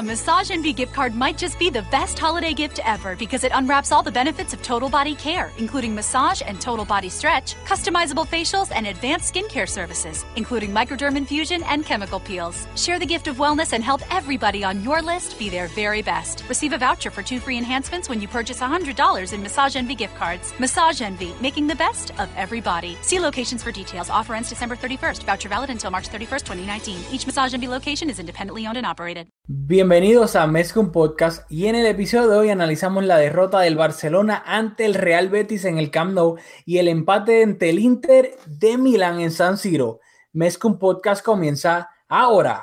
A Massage Envy gift card might just be the best holiday gift ever because it unwraps all the benefits of total body care, including massage and total body stretch, customizable facials, and advanced skincare services, including microderm infusion and chemical peels. Share the gift of wellness and help everybody on your list be their very best. Receive a voucher for two free enhancements when you purchase $100 in Massage Envy gift cards. Massage Envy, making the best of every body. See locations for details. Offer ends December 31st. Voucher valid until March 31st, 2019. Each Massage Envy location is independently owned and operated. Bienvenidos a Mezcum Podcast y en el episodio de hoy analizamos la derrota del Barcelona ante el Real Betis en el Camp Nou y el empate ante el Inter de Milán en San Siro. Mezcum Podcast comienza ahora.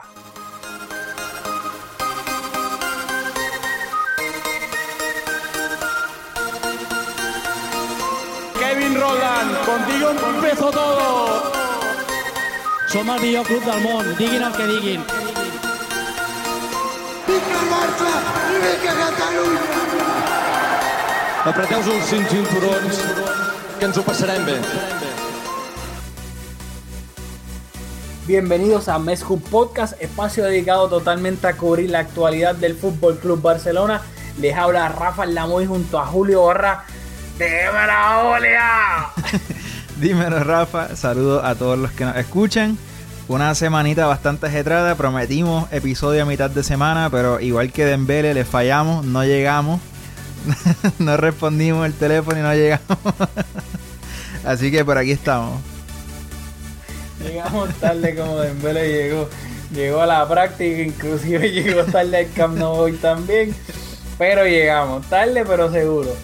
Kevin Roland, contigo empezó todo. Som el millor club del món, diguin el que diguin. Vinga Barça i vinga Catalunya! Apreteu-vos els cinc cinturons, que ens ho passarem bé. Bienvenidos a Mezcum Podcast, espacio dedicado totalmente a cubrir la actualidad del Fútbol Club Barcelona. Les habla Rafa Lamoy junto a Julio Barra. ¡Déjame la olea! Dímelo, Rafa. Saludos a todos los que nos escuchan. Una semanita bastante ajetrada. Prometimos episodio a mitad de semana, pero igual que Dembele, le fallamos, no llegamos. no respondimos el teléfono y no llegamos. Así que por aquí estamos. Llegamos tarde como Dembele llegó. Llegó a la práctica, inclusive llegó tarde al Camp Nou también. Pero llegamos, tarde pero seguro.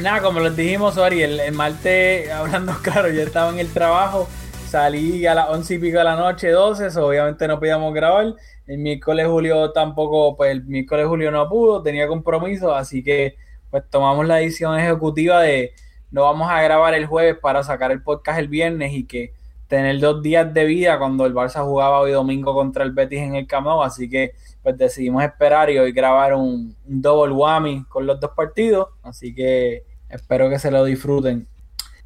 Nada, como les dijimos, sorry, el, el martes, hablando claro, yo estaba en el trabajo, salí a las 11 y pico de la noche, 12, so obviamente no podíamos grabar. El miércoles Julio tampoco, pues el miércoles Julio no pudo, tenía compromiso, así que pues tomamos la decisión ejecutiva de no vamos a grabar el jueves para sacar el podcast el viernes y que tener dos días de vida cuando el Barça jugaba hoy domingo contra el Betis en el Camp así que pues decidimos esperar y hoy grabar un, un double whammy con los dos partidos, así que espero que se lo disfruten.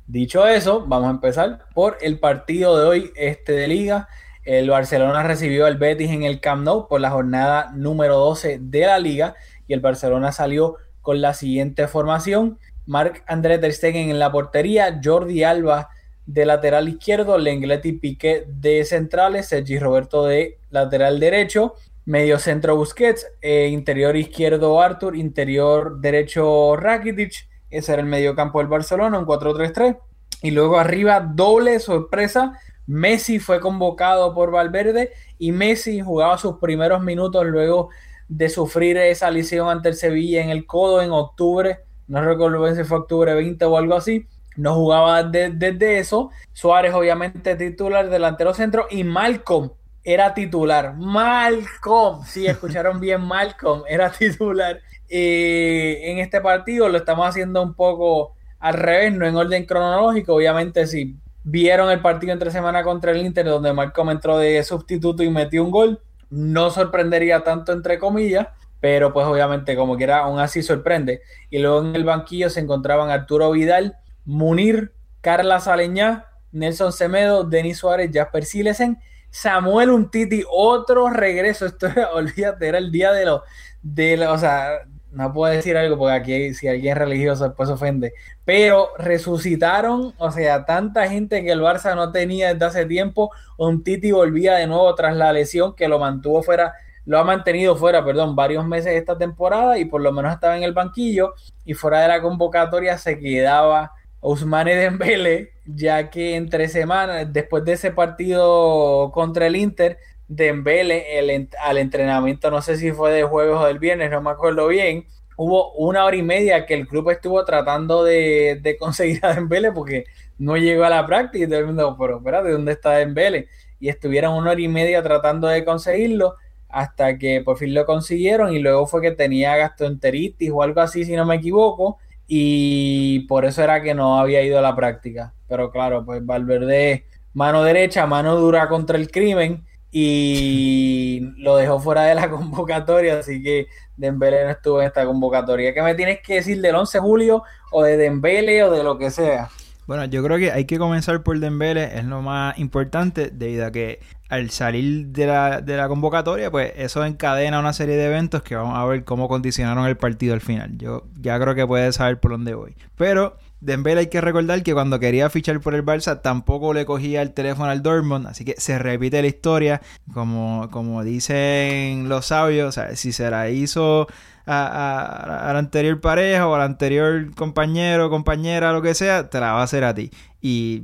Dicho eso, vamos a empezar por el partido de hoy este de liga. El Barcelona recibió al Betis en el Camp Nou por la jornada número 12 de la liga y el Barcelona salió con la siguiente formación. Marc André Ter Stegen en la portería, Jordi Alba de lateral izquierdo, Lenglet y Piqué de centrales, Sergi Roberto de lateral derecho, medio centro Busquets, eh, interior izquierdo Arthur, interior derecho Rakitic, ese era el medio campo del Barcelona, un 4-3-3. Y luego arriba, doble sorpresa. Messi fue convocado por Valverde y Messi jugaba sus primeros minutos luego de sufrir esa lesión ante el Sevilla en el codo en octubre. No recuerdo si fue octubre 20 o algo así. No jugaba desde de, eso. Suárez, obviamente, titular, delantero centro. Y Malcolm era titular. Malcolm, sí, escucharon bien, Malcolm era titular en este partido. Lo estamos haciendo un poco al revés, no en orden cronológico. Obviamente, si vieron el partido entre semana contra el Inter, donde Malcolm entró de sustituto y metió un gol, no sorprendería tanto, entre comillas. Pero pues obviamente como quiera, aún así sorprende. Y luego en el banquillo se encontraban Arturo Vidal, Munir, Carla Saleñá, Nelson Semedo, Denis Suárez, Jasper Silesen, Samuel Untiti, otro regreso. Esto olvídate, era el día de los, de los, o sea, no puedo decir algo porque aquí si alguien es religioso después ofende. Pero resucitaron, o sea, tanta gente que el Barça no tenía desde hace tiempo. Untiti volvía de nuevo tras la lesión que lo mantuvo fuera lo ha mantenido fuera, perdón, varios meses esta temporada y por lo menos estaba en el banquillo y fuera de la convocatoria se quedaba Ousmane Dembele, ya que entre semanas, después de ese partido contra el Inter, Dembele el, al entrenamiento, no sé si fue de jueves o del viernes, no me acuerdo bien, hubo una hora y media que el club estuvo tratando de, de conseguir a Dembele porque no llegó a la práctica y todo el mundo, pero espérate, ¿dónde está Dembele? Y estuvieron una hora y media tratando de conseguirlo hasta que por fin lo consiguieron y luego fue que tenía gastroenteritis o algo así, si no me equivoco, y por eso era que no había ido a la práctica. Pero claro, pues Valverde, mano derecha, mano dura contra el crimen y lo dejó fuera de la convocatoria, así que Dembele no estuvo en esta convocatoria. ¿Qué me tienes que decir del 11 de julio o de Dembele o de lo que sea? Bueno, yo creo que hay que comenzar por Dembele, es lo más importante, debido a que al salir de la, de la convocatoria, pues eso encadena una serie de eventos que vamos a ver cómo condicionaron el partido al final. Yo ya creo que puedes saber por dónde voy. Pero Dembélé hay que recordar que cuando quería fichar por el Barça tampoco le cogía el teléfono al Dortmund, así que se repite la historia, como, como dicen los sabios, si se la hizo a, la anterior pareja o al anterior compañero, compañera, lo que sea, te la va a hacer a ti. Y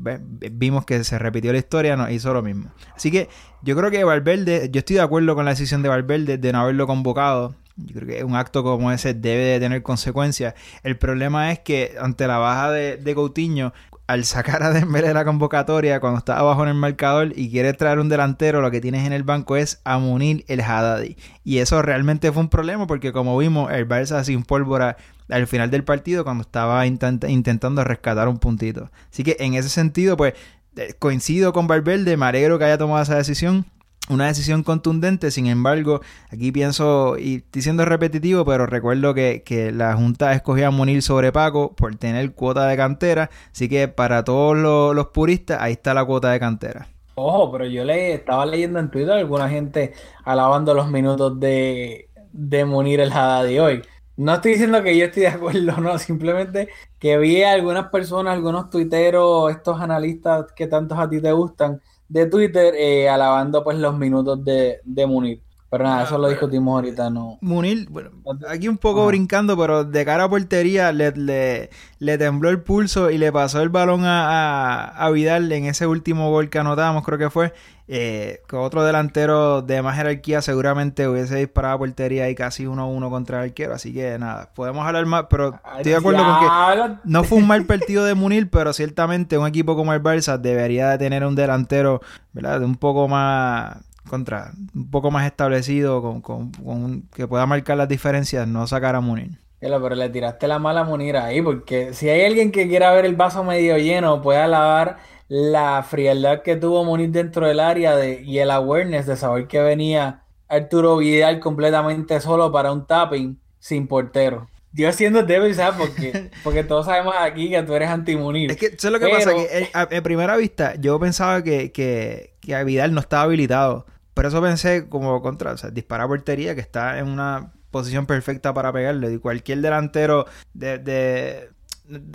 vimos que se repitió la historia, nos hizo lo mismo. Así que yo creo que Valverde, yo estoy de acuerdo con la decisión de Valverde de no haberlo convocado. Yo creo que un acto como ese debe de tener consecuencias. El problema es que ante la baja de, de Coutinho, al sacar a Dembélé de la convocatoria cuando está abajo en el marcador y quiere traer un delantero, lo que tienes en el banco es a Munir el Haddadi. Y eso realmente fue un problema porque como vimos, el Barça sin pólvora al final del partido cuando estaba intentando rescatar un puntito. Así que en ese sentido, pues eh, coincido con Valverde, me alegro que haya tomado esa decisión una decisión contundente, sin embargo, aquí pienso, y estoy siendo repetitivo, pero recuerdo que, la Junta escogió a Munir sobre Paco por tener cuota de cantera, así que para todos los, puristas, ahí está la cuota de cantera. Ojo, pero yo le estaba leyendo en Twitter alguna gente alabando los minutos de, de Munir el de hoy. No estoy diciendo que yo estoy de acuerdo, no, simplemente que vi a algunas personas, algunos tuiteros, estos analistas que tantos a ti te gustan, de Twitter eh, alabando pues los minutos de, de Munir. Pero nada, eso lo discutimos ahorita, no. Munir, bueno, aquí un poco brincando, pero de cara a portería le, le, tembló el pulso y le pasó el balón a, a, Vidal en ese último gol que anotamos, creo que fue. Eh, que otro delantero de más jerarquía seguramente hubiese disparado a portería y casi 1-1 contra el arquero. Así que nada, podemos hablar más, pero estoy de acuerdo con que no fue un mal partido de Munir, pero ciertamente un equipo como el Barça debería de tener un delantero, ¿verdad? De un poco más contra un poco más establecido, con, que pueda marcar las diferencias, no sacar a Munir. Pero, le tiraste la mala Munir ahí, porque si hay alguien que quiera ver el vaso medio lleno, puede alabar la frialdad que tuvo Munir dentro del área de, y el awareness de saber que venía Arturo Vidal completamente solo para un tapping sin portero. Yo siendo débil, ¿sabes? Porque, porque todos sabemos aquí que tú eres anti-Munir. Es que eso es lo que pasa, que a, primera vista yo pensaba que, que, que Vidal no estaba habilitado. Pero eso pensé como contra, o sea, disparar portería que está en una posición perfecta para pegarle. Y cualquier delantero de,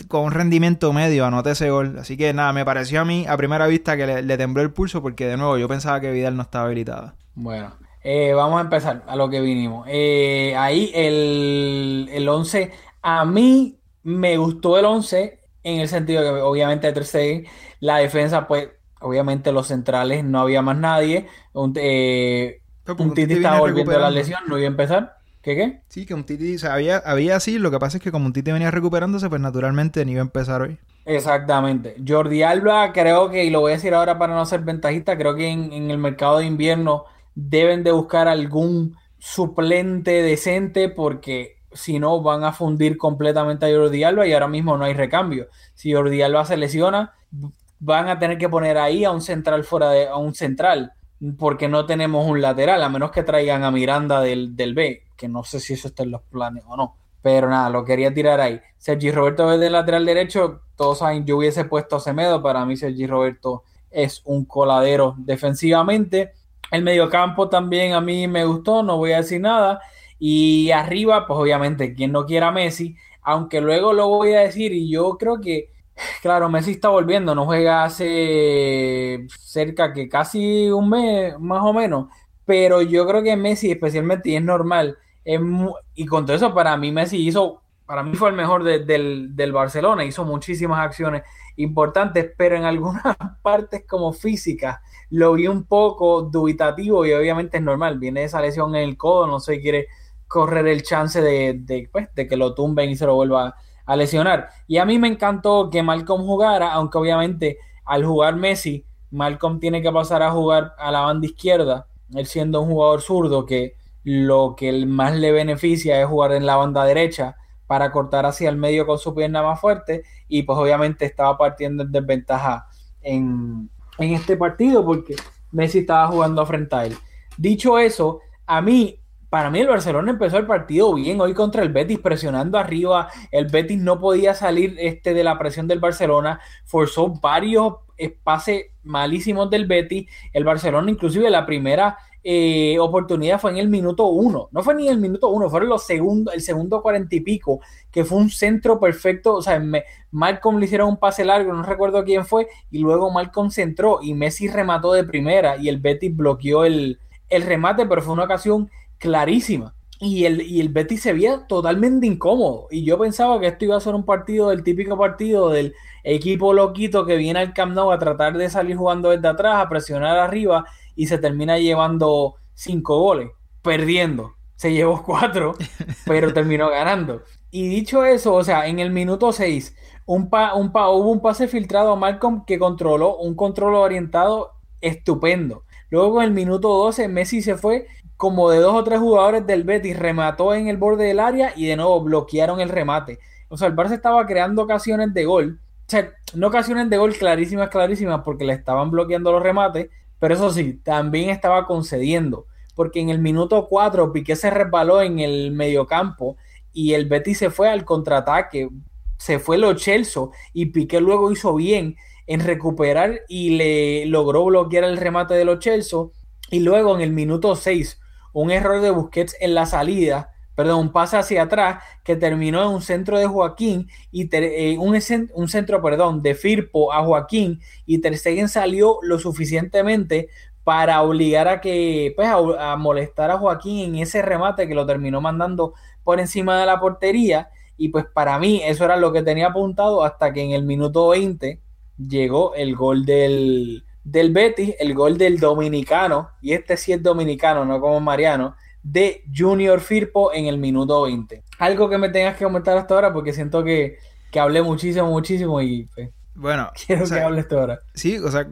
con un rendimiento medio anote ese gol. Así que nada, me pareció a mí a primera vista que le, tembló el pulso porque de nuevo yo pensaba que Vidal no estaba habilitado. Bueno, eh, vamos a empezar a lo que vinimos. Eh, ahí el, el 11, a mí me gustó el 11 en el sentido que obviamente 3 la defensa pues obviamente los centrales no había más nadie. Un, eh, Titi estaba volviendo a la lesión, no iba a empezar. ¿Qué qué? Sí, que un Titi, o sea, había, había sí, lo que pasa es que como un Titi venía recuperándose, pues naturalmente no iba a empezar hoy. Exactamente. Jordi Alba, creo que, y lo voy a decir ahora para no ser ventajista, creo que en, el mercado de invierno deben de buscar algún suplente decente porque si no van a fundir completamente a Jordi Alba y ahora mismo no hay recambio. Si Jordi Alba se lesiona, van a tener que poner ahí a un central fuera de a un central porque no tenemos un lateral, a menos que traigan a Miranda del, del B, que no sé si eso está en los planes o no. Pero nada, lo quería tirar ahí. Sergi Roberto es del lateral derecho. Todos saben, yo hubiese puesto a Semedo. Para mí, Sergi Roberto es un coladero defensivamente. El mediocampo también a mí me gustó, no voy a decir nada. Y arriba, pues obviamente, quien no quiera Messi, aunque luego lo voy a decir, y yo creo que Claro, Messi está volviendo, no juega hace cerca que casi un mes, más o menos. Pero yo creo que Messi, especialmente, y es normal, y con todo eso, para mí Messi hizo, para mí fue el mejor del, del, Barcelona, hizo muchísimas acciones importantes, pero en algunas partes como físicas lo vi un poco dubitativo y obviamente es normal, viene esa lesión en el codo, no se quiere correr el chance de, de, pues, de que lo tumben y se lo vuelva a lesionar. Y a mí me encantó que Malcolm jugara, aunque obviamente al jugar Messi, Malcolm tiene que pasar a jugar a la banda izquierda, él siendo un jugador zurdo que lo que más le beneficia es jugar en la banda derecha para cortar hacia el medio con su pierna más fuerte y pues obviamente estaba partiendo en desventaja en, en este partido porque Messi estaba jugando frente a él. Dicho eso, a mí para mí el Barcelona empezó el partido bien hoy contra el Betis presionando arriba. El Betis no podía salir este de la presión del Barcelona. Forzó varios pases malísimos del Betis. El Barcelona, inclusive la primera eh, oportunidad fue en el minuto uno. No fue ni el minuto uno, fueron los segundos, el segundo cuarenta y pico, que fue un centro perfecto. O sea, Malcolm le hicieron un pase largo, no recuerdo quién fue, y luego Malcolm centró y Messi remató de primera y el Betis bloqueó el, el remate, pero fue una ocasión clarísima. Y el, y el Betis se veía totalmente incómodo. Y yo pensaba que esto iba a ser un partido del típico partido del equipo loquito que viene al Camp Nou a tratar de salir jugando desde atrás, a presionar arriba y se termina llevando cinco goles, perdiendo. Se llevó cuatro, pero terminó ganando. Y dicho eso, o sea, en el minuto 6, un un hubo un pase filtrado a Malcolm que controló un control orientado estupendo. Luego en el minuto 12 Messi se fue como de dos o tres jugadores del Betis, remató en el borde del área y de nuevo bloquearon el remate. O sea, el Barça estaba creando ocasiones de gol. O sea, no ocasiones de gol clarísimas, clarísimas, porque le estaban bloqueando los remates, pero eso sí, también estaba concediendo. Porque en el minuto 4 Piqué se resbaló en el mediocampo y el Betis se fue al contraataque. Se fue lo Chelsea y Piqué luego hizo bien en recuperar y le logró bloquear el remate de los Chelsea. Y luego en el minuto 6 un error de Busquets en la salida, perdón, un pase hacia atrás que terminó en un centro de Joaquín y eh, un, un, centro, perdón, de Firpo a Joaquín y Ter Stegen salió lo suficientemente para obligar a que, pues, a, molestar a Joaquín en ese remate que lo terminó mandando por encima de la portería y pues para mí eso era lo que tenía apuntado hasta que en el minuto 20 llegó el gol del, del Betis, el gol del dominicano, y este sí es dominicano, no como Mariano, de Junior Firpo en el minuto 20. Algo que me tengas que comentar hasta ahora porque siento que, que hablé muchísimo, muchísimo y pues, bueno, quiero que hables tú ahora. Sí, o sea,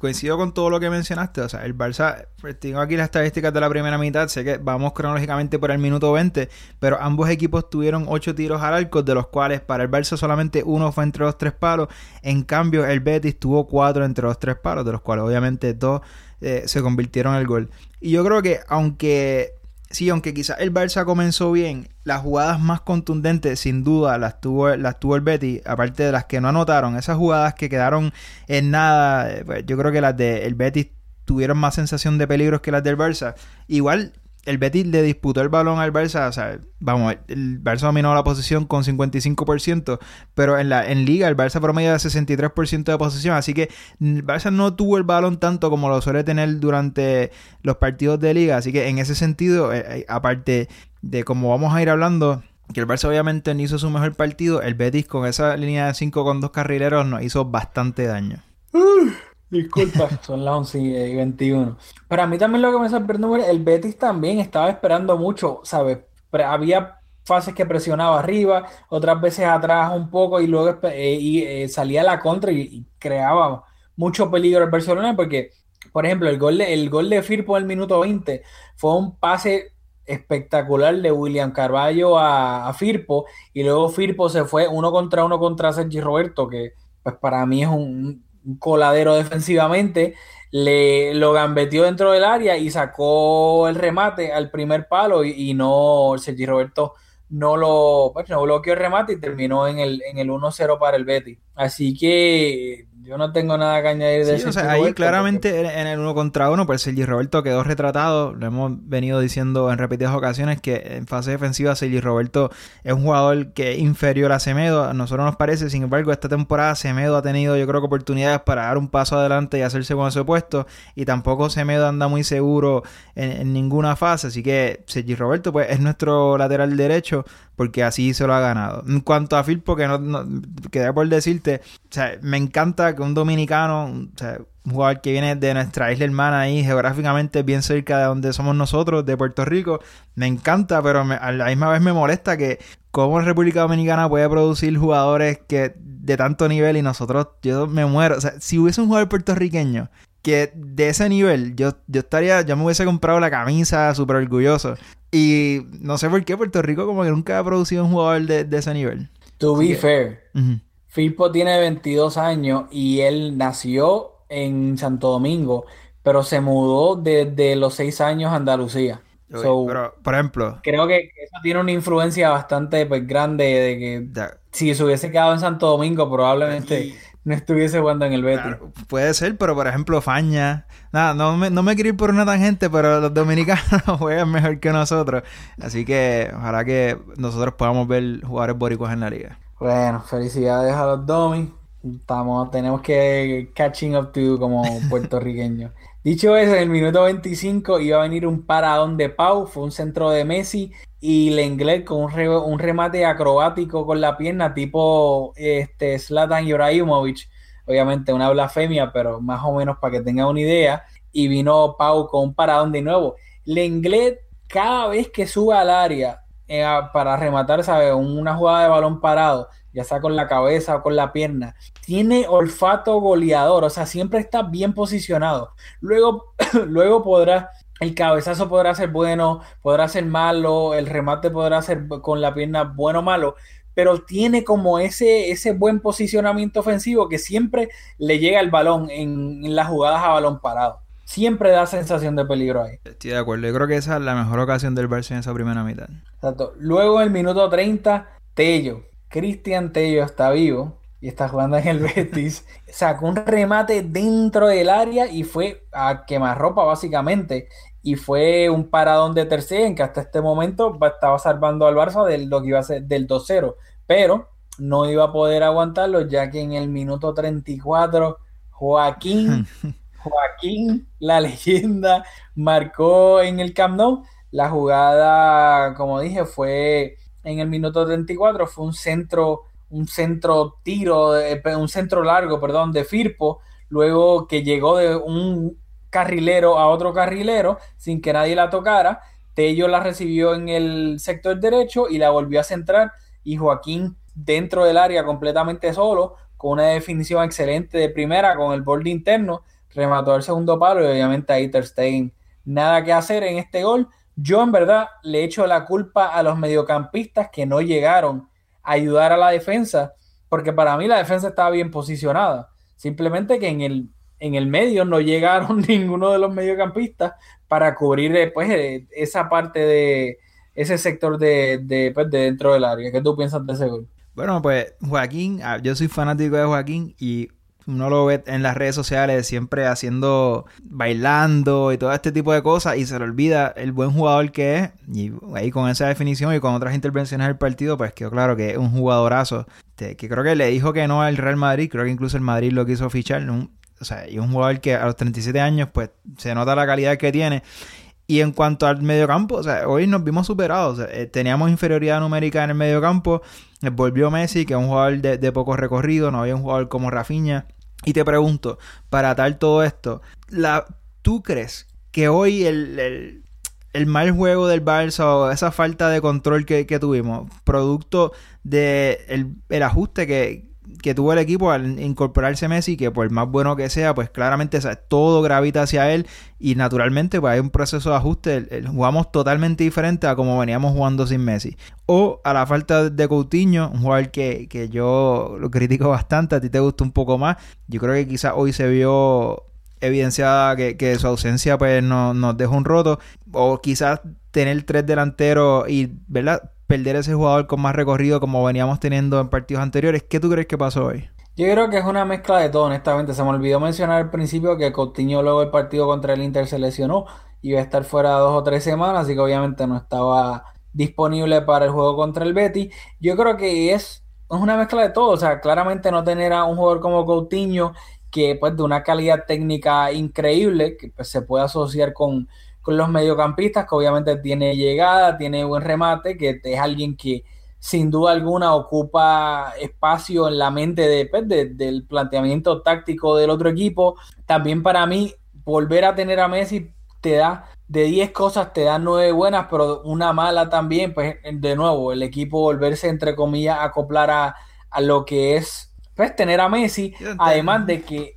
coincido con todo lo que mencionaste. O sea, el Barça, pues, tengo aquí las estadísticas de la primera mitad. Sé que vamos cronológicamente por el minuto 20, pero ambos equipos tuvieron 8 tiros al arco, de los cuales para el Barça solamente uno fue entre los tres palos. En cambio, el Betis tuvo 4 entre los tres palos, de los cuales obviamente dos eh, se convirtieron en el gol. Y yo creo que, aunque sí, aunque quizás el Barça comenzó bien, las jugadas más contundentes sin duda las tuvo, las tuvo el Betty, aparte de las que no anotaron, esas jugadas que quedaron en nada, eh, pues, yo creo que las del el Betis tuvieron más sensación de peligros que las del Barça. Igual el Betis le disputó el balón al Barça, o sea, vamos, el Barça dominó la posición con 55%, pero en la en liga el Barça promedio de 63% de posesión, así que el Barça no tuvo el balón tanto como lo suele tener durante los partidos de liga, así que en ese sentido, eh, eh, aparte de como vamos a ir hablando, que el Barça obviamente no hizo su mejor partido, el Betis con esa línea de 5 con dos carrileros nos hizo bastante daño. Disculpa, son las 11 y 21. Pero a mí también lo que me sorprendió, el Betis también estaba esperando mucho, ¿sabes? había fases que presionaba arriba, otras veces atrás un poco y luego eh, y, eh, salía la contra y, creaba mucho peligro el Barcelona porque, por ejemplo, el gol de, el gol de Firpo en el minuto 20 fue un pase espectacular de William Carballo a, a, Firpo y luego Firpo se fue uno contra uno contra Sergi Roberto que pues para mí es un coladero defensivamente, le lo gambeteó dentro del área y sacó el remate al primer palo y, no, Sergi Roberto no lo pues, no bloqueó el remate y terminó en el, en el 1-0 para el Betis. Así que yo no tengo nada que añadir de eso. ahí claramente en el uno contra uno, pues Sergi Roberto quedó retratado. Lo hemos venido diciendo en repetidas ocasiones que en fase defensiva Sergi Roberto es un jugador que es inferior a Semedo. A nosotros nos parece, sin embargo, esta temporada Semedo ha tenido, yo creo que oportunidades para dar un paso adelante y hacerse con ese puesto. Y tampoco Semedo anda muy seguro en, ninguna fase. Así que Sergi Roberto, pues es nuestro lateral derecho porque así se lo ha ganado. En cuanto a Filpo, que no, no quedé por decirte, o sea, me encanta que un dominicano, o sea, un jugador que viene de nuestra isla hermana ahí, geográficamente bien cerca de donde somos nosotros, de Puerto Rico, me encanta, pero a la misma vez me molesta que cómo República Dominicana puede producir jugadores que de tanto nivel y nosotros, yo me muero. O sea, si hubiese un jugador puertorriqueño que de ese nivel, yo, yo estaría, yo me hubiese comprado la camisa súper orgulloso. Y no sé por qué Puerto Rico como que nunca ha producido un jugador de, ese nivel. To be fair, Filpo tiene 22 años y él nació en Santo Domingo, pero se mudó desde los 6 años a Andalucía. pero, por ejemplo... Creo que eso tiene una influencia bastante pues, grande de que si se hubiese quedado en Santo Domingo probablemente no estuviese jugando en el Betis. Claro, puede ser, pero por ejemplo, Faña. Nada, no me, no me quiero ir por una tangente, pero los dominicanos juegan mejor que nosotros. Así que ojalá que nosotros podamos ver jugadores boricuas en la liga. Bueno, felicidades a los Domi. Estamos, tenemos que catching up to como puertorriqueños. Dicho eso, en el minuto 25 iba a venir un paradón de Pau, fue un centro de Messi y Lenglet con un, re- un remate acrobático con la pierna tipo este, Zlatan Ibrahimovic. Obviamente una blasfemia, pero más o menos para que tengan una idea. Y vino Pau con un paradón de nuevo. Lenglet, cada vez que sube al área eh, para rematar, ¿sabes? Una jugada de balón parado, ya sea con la cabeza o con la pierna, tiene olfato goleador, o sea, siempre está bien posicionado. Luego, luego podrá, el cabezazo podrá ser bueno, podrá ser malo, el remate podrá ser con la pierna bueno o malo, pero tiene como ese, ese buen posicionamiento ofensivo que siempre le llega el balón en, en las jugadas a balón parado. Siempre da sensación de peligro ahí. Estoy de acuerdo. Yo creo que esa es la mejor ocasión del Barça en esa primera mitad. Exacto. Luego en el minuto 30, Tello. Cristian Tello está vivo y está jugando en el Betis. Sacó un remate dentro del área y fue a quemarropa básicamente. Y fue un paradón de tercera en que hasta este momento estaba salvando al Barça de lo que iba a ser del 2-0. Pero no iba a poder aguantarlo ya que en el minuto 34 Joaquín, Joaquín, la leyenda, marcó en el Camp Nou. La jugada, como dije, fue en el minuto 34, fue un centro, un centro tiro, un centro largo, perdón, de Firpo, luego que llegó de un carrilero a otro carrilero sin que nadie la tocara. Tello la recibió en el sector derecho y la volvió a centrar y Joaquín dentro del área completamente solo, con una definición excelente de primera, con el borde interno, remató al segundo palo y obviamente ahí Ter nada que hacer en este gol. Yo en verdad le echo la culpa a los mediocampistas que no llegaron a ayudar a la defensa, porque para mí la defensa estaba bien posicionada. Simplemente que en el, en el medio no llegaron ninguno de los mediocampistas para cubrir eh, pues, eh, esa parte de ese sector de, de, pues, de dentro del área. ¿Qué tú piensas de ese gol? Bueno, pues Joaquín, ah, yo soy fanático de Joaquín y uno lo ve en las redes sociales siempre haciendo, bailando y todo este tipo de cosas y se le olvida el buen jugador que es. Y ahí con esa definición y con otras intervenciones del partido, pues quedó claro que es un jugadorazo. este, Que creo que le dijo que no al Real Madrid, creo que incluso el Madrid lo quiso fichar. un- o sea, y un jugador que a los 37 años, pues se nota la calidad que tiene. Y en cuanto al mediocampo, o sea, hoy nos vimos superados. O sea, eh, teníamos inferioridad numérica en el mediocampo. Eh, Volvió Messi, que es un jugador de, de poco recorrido. No había un jugador como Rafinha. Y te pregunto, para tal todo esto, la, ¿tú crees que hoy el, el- mal juego del Barça o esa falta de control que, tuvimos, producto de el, el ajuste que, que tuvo el equipo al incorporarse Messi, que por más bueno que sea, pues claramente todo gravita hacia él y naturalmente pues hay un proceso de ajuste, jugamos totalmente diferente a como veníamos jugando sin Messi. O a la falta de Coutinho, un jugador que, que yo lo critico bastante, a ti te gusta un poco más, yo creo que quizás hoy se vio evidenciada que, que su ausencia pues no- nos dejó un roto o quizás tener tres delanteros y verdad perder ese jugador con más recorrido como veníamos teniendo en partidos anteriores ¿qué tú crees que pasó hoy? Yo creo que es una mezcla de todo, honestamente. Se me olvidó mencionar al principio que Coutinho luego del partido contra el Inter se lesionó. Iba a estar fuera dos o tres semanas, así que obviamente no estaba disponible para el juego contra el Betis. Yo creo que es, es una mezcla de todo. O sea, claramente no tener a un jugador como Coutinho, que pues de una calidad técnica increíble, que pues, se puede asociar con, con los mediocampistas, que obviamente tiene llegada, tiene buen remate, que es alguien que sin duda alguna ocupa espacio en la mente de, pues, de- del planteamiento táctico del otro equipo. También para mí, volver a tener a Messi te da de 10 cosas, te da 9 buenas, pero una mala también, pues de nuevo, el equipo volverse entre comillas a acoplar a, a lo que es pues tener a Messi, además de que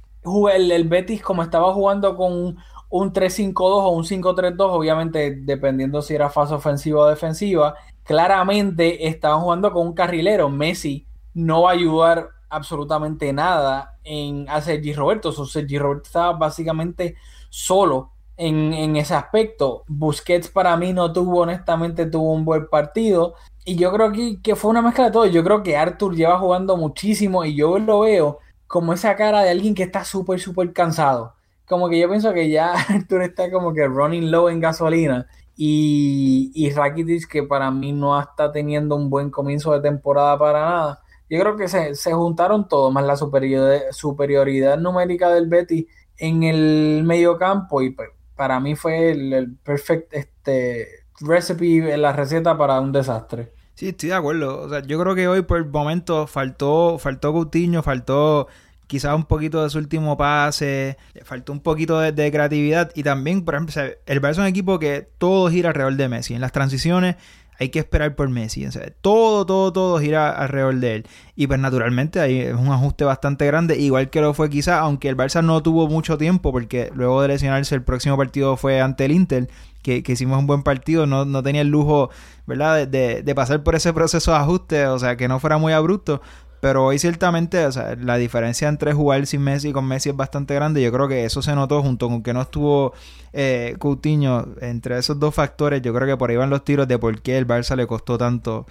el, el Betis como estaba jugando con un, un 3-5-2 o un 5-3-2, obviamente dependiendo si era fase ofensiva o defensiva, claramente estaban jugando con un carrilero. Messi no va a ayudar absolutamente nada en a Sergi Roberto. Sergi Roberto estaba básicamente solo en, en ese aspecto. Busquets para mí no tuvo, honestamente, tuvo un buen partido. Y yo creo que, que fue una mezcla de todo. Yo creo que Arthur lleva jugando muchísimo y yo lo veo como esa cara de alguien que está súper, súper cansado. Como que yo pienso que ya Artur está como que running low en gasolina. Y, y Rakitic, que para mí no está teniendo un buen comienzo de temporada para nada. Yo creo que se, se juntaron todos, más la superioridad, superioridad numérica del Betty en el medio campo. Y pues, para mí fue el, el perfect este, recipe, la receta para un desastre. Sí, estoy de acuerdo. O sea, yo creo que hoy por el momento faltó, faltó Coutinho, faltó quizás un poquito de su último pase, le faltó un poquito de, creatividad y también, por ejemplo, el Barça es un equipo que todo gira alrededor de Messi. En las transiciones hay que esperar por Messi. O todo, todo, todo gira alrededor de él. Y pues naturalmente ahí es un ajuste bastante grande, igual que lo fue quizás, aunque el Barça no tuvo mucho tiempo, porque luego de lesionarse el próximo partido fue ante el Inter, que, hicimos un buen partido, no, no tenía el lujo, ¿verdad?, de, de pasar por ese proceso de ajuste, o sea, que no fuera muy abrupto. Pero hoy ciertamente, o sea, la diferencia entre jugar sin Messi y con Messi es bastante grande. Yo creo que eso se notó junto con que no estuvo eh, Coutinho. Entre esos dos factores, yo creo que por ahí van los tiros de por qué el Barça le costó tanto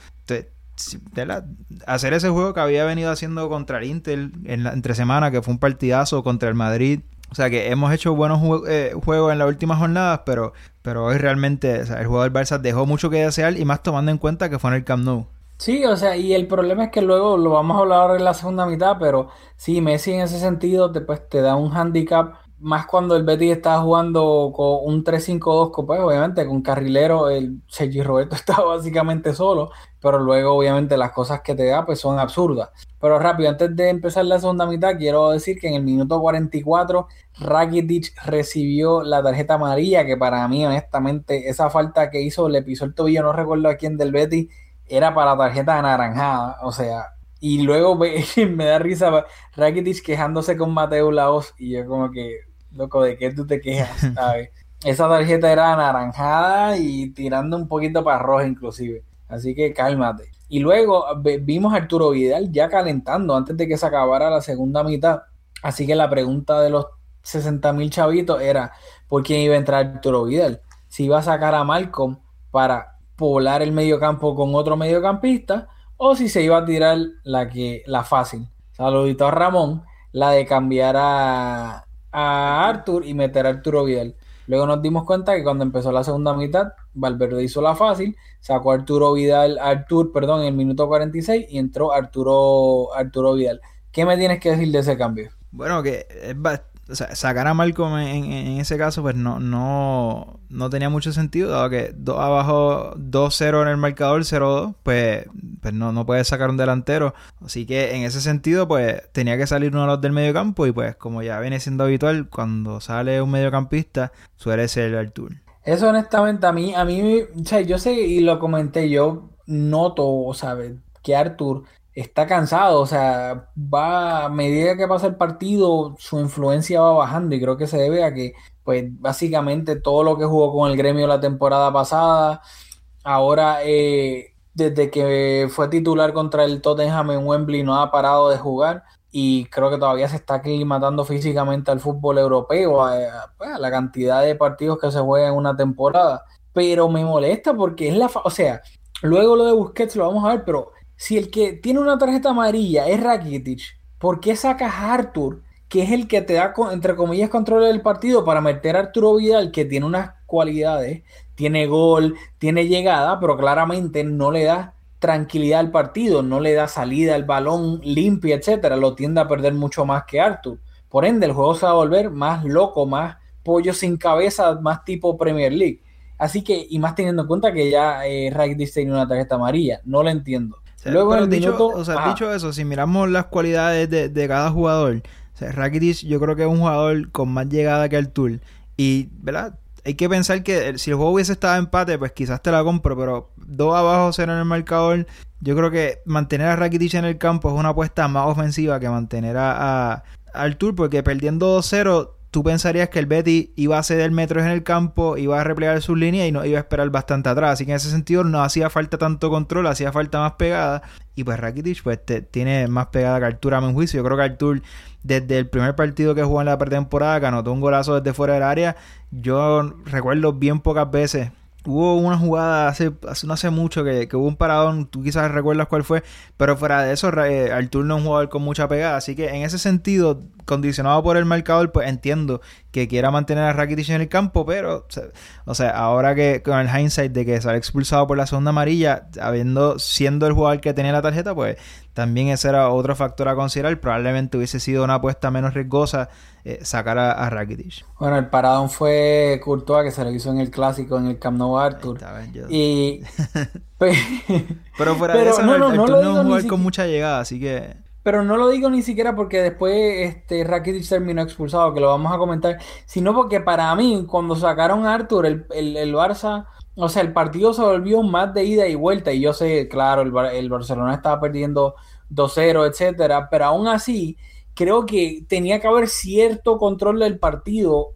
hacer ese juego que había venido haciendo contra el Inter en la, entre semana, que fue un partidazo contra el Madrid. O sea que hemos hecho buenos eh, juegos en las últimas jornadas, pero, pero hoy realmente o sea, el juego del Barça dejó mucho que desear y más tomando en cuenta que fue en el Camp Nou. Sí, o sea, y el problema es que luego lo vamos a hablar ahora en la segunda mitad, pero sí, Messi en ese sentido te, pues, te da un handicap, más cuando el Betis está jugando con un 3-5-2, pues obviamente con carrilero, el Sergi Roberto está básicamente solo, pero luego obviamente las cosas que te da pues son absurdas. Pero rápido, antes de empezar la segunda mitad, quiero decir que en el minuto 44 Rakitic recibió la tarjeta amarilla, que para mí honestamente esa falta que hizo le pisó el tobillo, no recuerdo a quién del Betis, era para tarjeta anaranjada, o sea, y luego me, me da risa Rakitic quejándose con Mateo Laos y yo como que, loco, ¿de qué tú te quejas? ¿sabes? Esa tarjeta era anaranjada y tirando un poquito para roja inclusive, así que cálmate. Y luego vimos a Arturo Vidal ya calentando antes de que se acabara la segunda mitad, así que la pregunta de los 60 mil chavitos era, ¿por quién iba a entrar Arturo Vidal? Si iba a sacar a Malcolm para poblar el mediocampo con otro mediocampista o si se iba a tirar la que la fácil. Saludito a Ramón, la de cambiar a, a Arthur y meter a Arturo Vidal. Luego nos dimos cuenta que cuando empezó la segunda mitad, Valverde hizo la fácil, sacó a Arturo Vidal, Artur, perdón, en el minuto 46 y entró Arturo, Arturo Vidal. ¿Qué me tienes que decir de ese cambio? Bueno, que es o sea, sacar a Malcolm en, en, ese caso, pues no, no, no tenía mucho sentido, dado que dos abajo 2-0 en el marcador, 0-2, pues, pues no, no puedes sacar un delantero. Así que en ese sentido, pues tenía que salir uno de los del medio campo y pues como ya viene siendo habitual, cuando sale un mediocampista, suele ser Artur. Eso honestamente a mí, a mí, o sea, yo sé y lo comenté, yo noto, ¿sabes? Que Artur está cansado, o sea, va a medida que pasa el partido, su influencia va bajando y creo que se debe a que, pues, básicamente todo lo que jugó con el gremio la temporada pasada, ahora, eh, desde que fue titular contra el Tottenham en Wembley, no ha parado de jugar y creo que todavía se está aclimatando físicamente al fútbol europeo, a, a la cantidad de partidos que se juegan en una temporada. Pero me molesta porque es la, o sea, luego lo de Busquets lo vamos a ver, pero si el que tiene una tarjeta amarilla es Rakitic, ¿por qué sacas a Arthur, que es el que te da, entre comillas, control del partido para meter a Arturo Vidal, que tiene unas cualidades, tiene gol, tiene llegada, pero claramente no le da tranquilidad al partido, no le da salida al balón limpia, etcétera, lo tiende a perder mucho más que Arthur. Por ende, el juego se va a volver más loco, más pollo sin cabeza, más tipo Premier League. Así que, y más teniendo en cuenta que ya eh, Rakitic tiene una tarjeta amarilla, no lo entiendo. Sea, Luego, dicho, minuto, o sea, dicho, eso, si miramos las cualidades de, de cada jugador, o sea, Rakitic yo creo que es un jugador con más llegada que Artur. Y, ¿verdad? Hay que pensar que si el juego hubiese estado empate, pues quizás te la compro, pero dos abajo cero en el marcador. Yo creo que mantener a Rakitic en el campo es una apuesta más ofensiva que mantener a, a Artur, porque perdiendo 2-0 tú pensarías que el Betty iba a ceder metros en el campo, iba a replegar sus líneas y no iba a esperar bastante atrás. Así que en ese sentido no hacía falta tanto control, hacía falta más pegada. Y pues Rakitic pues te, tiene más pegada que Artur a mi juicio. Yo creo que Artur desde el primer partido que jugó en la pretemporada, que anotó un golazo desde fuera del área, yo recuerdo bien pocas veces hubo una jugada hace, hace no hace mucho que, que hubo un paradón, tú quizás recuerdas cuál fue, pero fuera de eso, eh, Artur no es un jugador con mucha pegada, así que en ese sentido, condicionado por el marcador, pues entiendo que quiera mantener a Rakitic en el campo, pero, o sea, ahora que con el hindsight de que sale expulsado por la segunda amarilla, habiendo, siendo el jugador que tenía la tarjeta, pues también ese era otro factor a considerar, probablemente hubiese sido una apuesta menos riesgosa eh, sacar a, a, Rakitic. Bueno, el paradón fue Courtois que se lo hizo en el clásico en el Camp Nou Arthur. Y pero fuera de eso, no, no, no, no, no jugar con mucha llegada, así que pero no lo digo ni siquiera porque después este Rakitic terminó expulsado, que lo vamos a comentar, sino porque para mí, cuando sacaron a Arthur, el, el, Barça, o sea, el partido se volvió más de ida y vuelta. Y yo sé, claro, el, el Barcelona estaba perdiendo 2-0, etcétera, pero aún así, creo que tenía que haber cierto control del partido.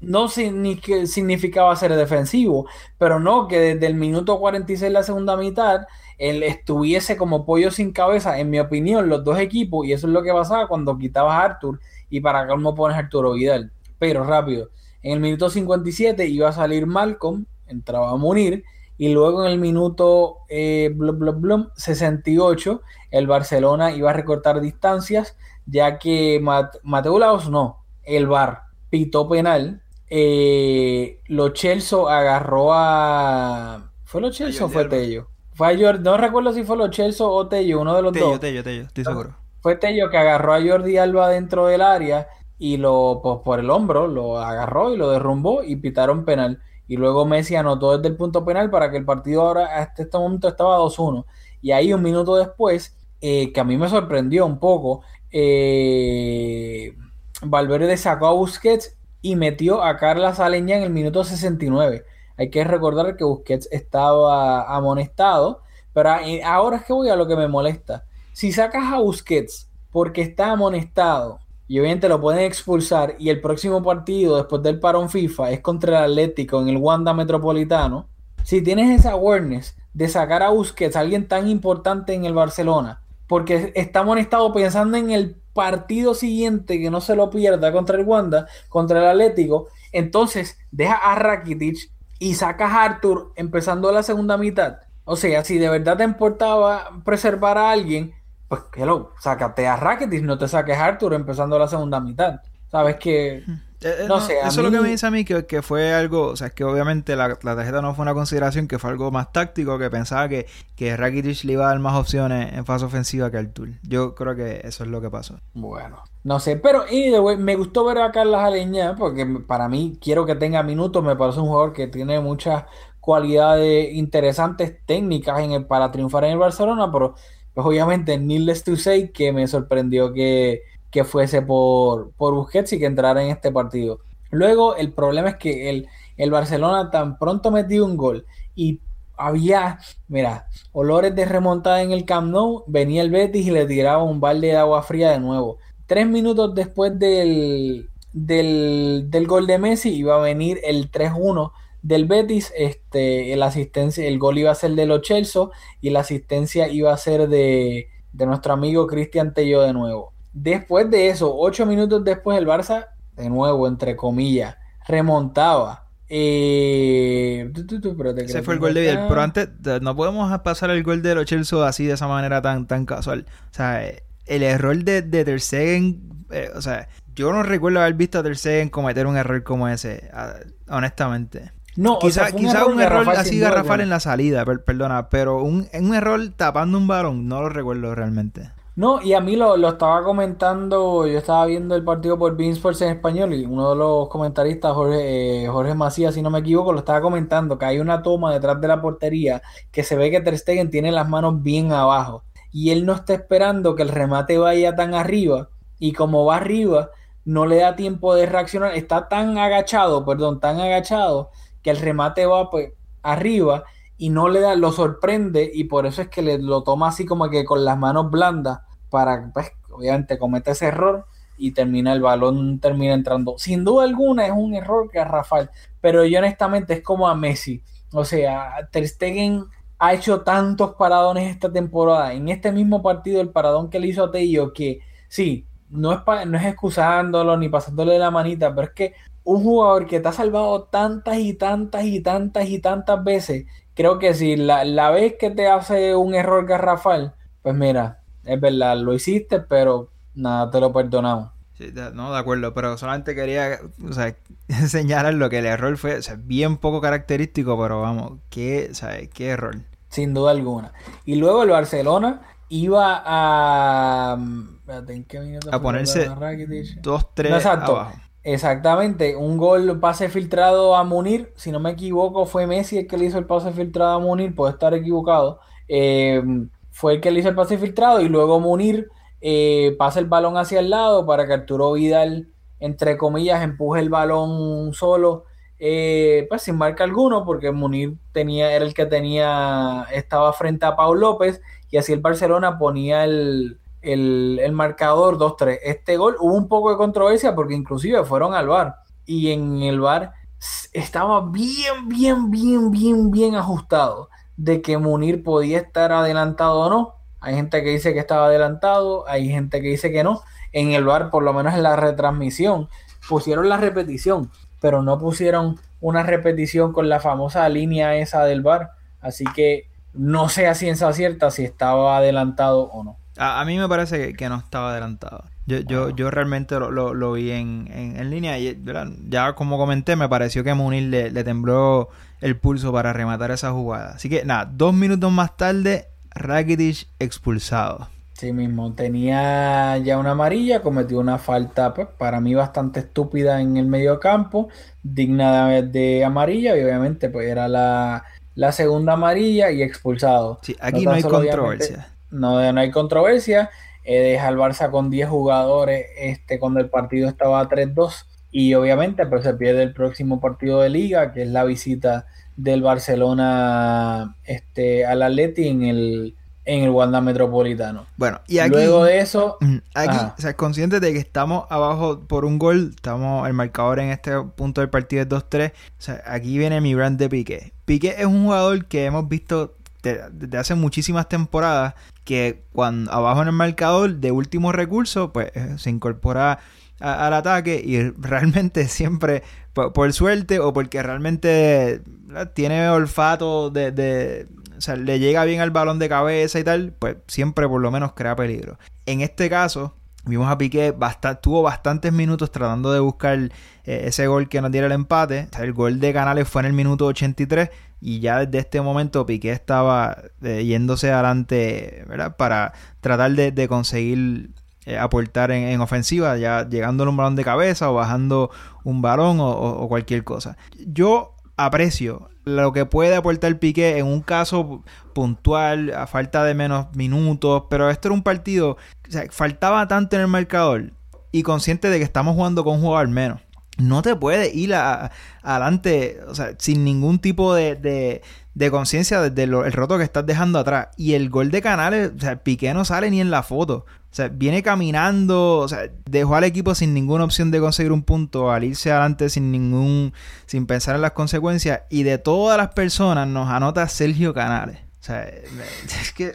No significaba ser defensivo, pero no que desde el minuto 46 de la segunda mitad él estuviese como pollo sin cabeza, en mi opinión, los dos equipos, y eso es lo que pasaba cuando quitabas a Arthur y para no pones a Arturo Vidal. Pero rápido, en el minuto 57 iba a salir Malcolm, entraba a Munir, y luego en el minuto eh, 68 el Barcelona iba a recortar distancias, ya que Mateo Laos no, el Bar pitó penal. Eh, lo Chelsea agarró a. ¿Fue lo Chelsea o fue Tello? Fue a no recuerdo si fue lo Chelsea o Tello, uno de los dos. Tello, Tello, estoy seguro. Fue Tello que agarró a Jordi Alba dentro del área y lo, pues, por el hombro, lo agarró y lo derrumbó y pitaron penal. Y luego Messi anotó desde el punto penal para que el partido ahora hasta este momento estaba 2-1. Y ahí un minuto después, eh, que a mí me sorprendió un poco, eh, Valverde sacó a Busquets y metió a Carla Saleña en el minuto 69. Hay que recordar que Busquets estaba amonestado, pero ahora es que voy a lo que me molesta. Si sacas a Busquets porque está amonestado y obviamente lo pueden expulsar y el próximo partido después del parón FIFA es contra el Atlético en el Wanda Metropolitano, si tienes esa awareness de sacar a Busquets, alguien tan importante en el Barcelona, porque está amonestado pensando en el partido siguiente que no se lo pierda contra el Wanda, contra el Atlético, entonces deja a Rakitic y sacas a Arthur empezando la segunda mitad. O sea, si de verdad te importaba preservar a alguien, pues que lo, sácate a Rakitic, no te saques a Arthur empezando la segunda mitad. Sabes que eh, eh, no, sé, eso es lo que me dice a mí que, que, fue algo, o sea, es que obviamente la, la, tarjeta no fue una consideración, que fue algo más táctico, que pensaba que, que Rakitic le iba a dar más opciones en fase ofensiva que Artur. Yo creo que eso es lo que pasó. Bueno, no sé, pero me gustó ver a Carlos Aleñá, porque para mí quiero que tenga minutos, me parece un jugador que tiene muchas cualidades interesantes técnicas en el, para triunfar en el Barcelona, pero pues obviamente needless to say que me sorprendió que que fuese por, por Busquets y que entrara en este partido. Luego, el problema es que el, el Barcelona tan pronto metió un gol y había, mira, olores de remontada en el Camp Nou, venía el Betis y le tiraba un balde de agua fría de nuevo. Tres minutos después del, del, del gol de Messi iba a venir el 3-1 del Betis, este, el, asistencia, el gol iba a ser de los y la asistencia iba a ser de, de nuestro amigo Cristian Tello de nuevo. Después de eso, ocho minutos después, el Barça, de nuevo, entre comillas, remontaba. Eh... Ese fue el gol de Vidal. Pero antes, no podemos pasar el gol de los Chelsea así de esa manera tan, tan casual. O sea, el error de, de Ter Stegen, eh, o sea, yo no recuerdo haber visto a Ter Stegen cometer un error como ese, honestamente. No, quizá, un, error, así garrafal en la salida, perdona, pero un, un error tapando un balón, no lo recuerdo realmente. No, y a mí lo, lo, estaba comentando, yo estaba viendo el partido por Beansports en español y uno de los comentaristas, Jorge, eh, Jorge Macías, si no me equivoco, lo estaba comentando que hay una toma detrás de la portería que se ve que Ter tiene las manos bien abajo y él no está esperando que el remate vaya tan arriba y como va arriba no le da tiempo de reaccionar, está tan agachado, perdón, tan agachado que el remate va pues arriba y no le da, lo sorprende y por eso es que le, lo toma así como que con las manos blandas para, pues, obviamente comete ese error y termina el balón, termina entrando. Sin duda alguna es un error que a Rafael, pero yo honestamente es como a Messi. O sea, Ter Stegen ha hecho tantos paradones esta temporada. En este mismo partido, el paradón que le hizo a Tello, que sí, no es, no es excusándolo ni pasándole la manita, pero es que un jugador que te ha salvado tantas y tantas y tantas y tantas veces, creo que si la, la vez que te hace un error garrafal, pues mira, es verdad, lo hiciste, pero nada, te lo perdonamos. Sí, de- no, de acuerdo, pero solamente quería o sea, señalar lo que el error fue, o sea, bien poco característico, pero vamos, qué, sea, qué error. Sin duda alguna. Y luego el Barcelona iba a. ¿en qué minuto A ponerse que ganó Rakitic? 2-3 No, exacto. abajo. Exactamente, un gol, pase filtrado a Munir, si no me equivoco fue Messi el que le hizo el pase filtrado a Munir, puedo estar equivocado, Eh, fue el que le hizo el pase filtrado y luego Munir eh, pasa el balón hacia el lado para que Arturo Vidal, entre comillas, empuje el balón solo, eh, pues sin marca alguno, porque Munir tenía, era el que tenía, estaba frente a Pau López y así el Barcelona ponía el, el, el marcador 2-3. Este gol hubo un poco de controversia porque inclusive fueron al bar y en el bar estaba bien, bien, bien, bien, bien ajustado de que Munir podía estar adelantado o no. Hay gente que dice que estaba adelantado, hay gente que dice que no. En el bar, por lo menos en la retransmisión, pusieron la repetición, pero no pusieron una repetición con la famosa línea esa del bar. Así que no sé a ciencia cierta si estaba adelantado o no. A, mí me parece que no estaba adelantado. Yo, yo, yo realmente lo, lo- lo vi en, en- en línea y ¿verdad? ya como comenté me pareció que Munir le, le tembló el pulso para rematar esa jugada. Así que nada, dos minutos más tarde, Rakitic expulsado. Sí mismo, tenía ya una amarilla, cometió una falta pues, para mí bastante estúpida en el medio campo, digna de, de amarilla y obviamente pues era la, la segunda amarilla y expulsado. Sí, aquí tan no hay controversia. No, no hay controversia. Eh, deja al Barça con 10 jugadores este, cuando el partido estaba 3-2 y obviamente pues se pierde el próximo partido de liga que es la visita del Barcelona este, al Atleti en el, en el Wanda Metropolitano. Bueno, y aquí... Luego de eso, Aquí, Ajá. o sea, conscientes de que estamos abajo por un gol, estamos el marcador en este punto del partido es 2-3. O sea, aquí viene mi brand de Piqué. Piqué es un jugador que hemos visto de- desde hace muchísimas temporadas que cuando abajo en el marcador de último recurso, pues eh, se incorpora a- al ataque y realmente siempre por, suerte o porque realmente tiene olfato de, o sea, le llega bien al balón de cabeza y tal, pues siempre por lo menos crea peligro. En este caso, vimos a Piqué, tuvo bastantes minutos tratando de buscar eh, ese gol que nos diera el empate. El gol de Canales fue en el minuto 83 y ya desde este momento Piqué estaba eh, yéndose adelante. Para tratar de, conseguir eh, aportar en, en ofensiva, ya llegándole un balón de cabeza o bajando un balón o cualquier cosa. Yo aprecio lo que puede aportar Piqué en un caso puntual, a falta de menos minutos, pero esto era un partido, o sea, faltaba tanto en el marcador y consciente de que estamos jugando con un jugador menos. No te puedes ir a- adelante, o sea, sin ningún tipo de, de, de conciencia desde lo- el roto que estás dejando atrás. Y el gol de Canales, o sea, Piqué no sale ni en la foto. O sea, viene caminando, o sea, dejó al equipo sin ninguna opción de conseguir un punto, al irse adelante sin ningún, sin pensar en las consecuencias. Y de todas las personas nos anota Sergio Canales. O sea, es que...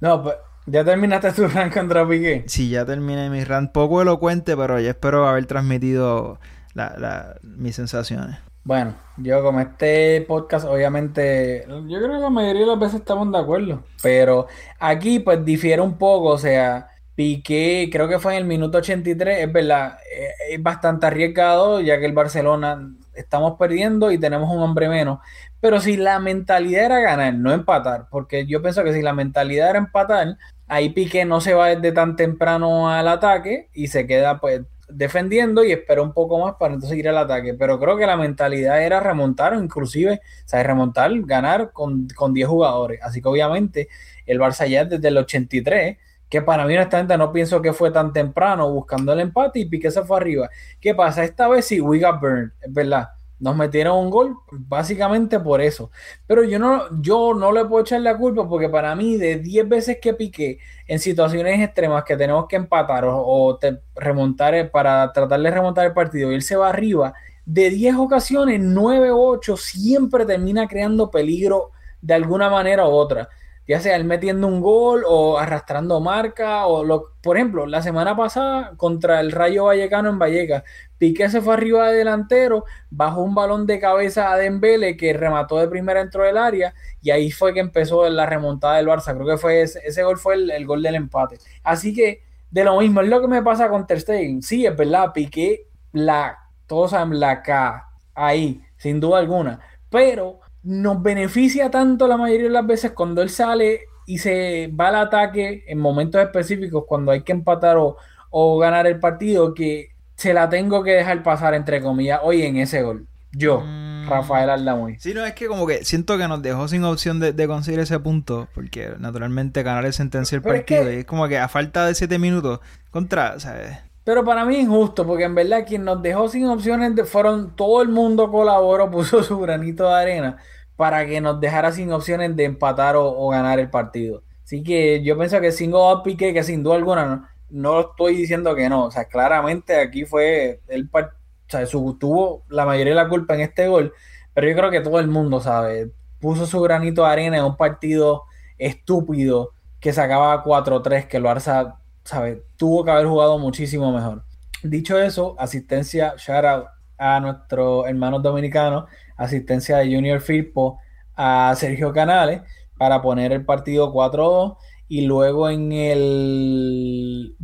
no, pues, ya terminaste tu rank contra Piqué. Sí, ya terminé mi rant. Poco elocuente, pero ya espero haber transmitido la- la- mis sensaciones. Bueno, yo como este podcast, obviamente, yo creo que la mayoría de las veces estamos de acuerdo, pero aquí pues difiere un poco, o sea, Piqué, creo que fue en el minuto 83, es verdad, eh, es bastante arriesgado, ya que el Barcelona estamos perdiendo y tenemos un hombre menos, pero si la mentalidad era ganar, no empatar, porque yo pienso que si la mentalidad era empatar, ahí Piqué no se va desde tan temprano al ataque y se queda pues defendiendo y espera un poco más para entonces ir al ataque. Pero creo que la mentalidad era remontar o inclusive, o sea, remontar, ganar con, con 10 jugadores. Así que obviamente el Barça ya desde el 83, que para mí honestamente no pienso que fue tan temprano buscando el empate y Piqué se fue arriba. ¿Qué pasa? Esta vez sí, we got es verdad. Nos metieron un gol básicamente por eso. Pero yo no, yo no le puedo echar la culpa porque para mí de 10 veces que piqué en situaciones extremas que tenemos que empatar o, te- remontar para tratar de remontar el partido y él se va arriba, de 10 ocasiones, 9 o 8 siempre termina creando peligro de alguna manera u otra. Ya sea él metiendo un gol o arrastrando marca, o lo, por ejemplo, la semana pasada contra el Rayo Vallecano en Vallecas, Piqué se fue arriba de delantero, bajó un balón de cabeza a Dembele que remató de primera dentro del área y ahí fue que empezó la remontada del Barça. Creo que fue ese, ese gol fue el, el, gol del empate. Así que de lo mismo es lo que me pasa con Ter Stegen. Sí, es verdad, Piqué la todos saben la K ahí, sin duda alguna, pero nos beneficia tanto la mayoría de las veces cuando él sale y se va al ataque en momentos específicos cuando hay que empatar o, o ganar el partido que se la tengo que dejar pasar, entre comillas, hoy en ese gol. Yo, mm. Rafael Aldamuy. Sí, no, es que como que siento que nos dejó sin opción de, de conseguir ese punto, porque naturalmente ganar es sentencia el partido. Es, que, y es como que a falta de siete minutos, contra, ¿sabes? Pero para mí es injusto, porque en verdad quien nos dejó sin opciones de, fueron todo el mundo colaboró, puso su granito de arena para que nos dejara sin opciones de empatar o, ganar el partido. Así que yo pienso que sin gol Piqué, que sin duda alguna no, no estoy diciendo que no. O sea, claramente aquí fue el o sea, tuvo la mayoría de la culpa en este gol, pero yo creo que todo el mundo sabe. Puso su granito de arena en un partido estúpido que sacaba 4-3, que el Barça, sabe, tuvo que haber jugado muchísimo mejor. Dicho eso, asistencia, shout out a nuestros hermanos dominicanos, asistencia de Junior Firpo a Sergio Canales para poner el partido 4-2 y luego en el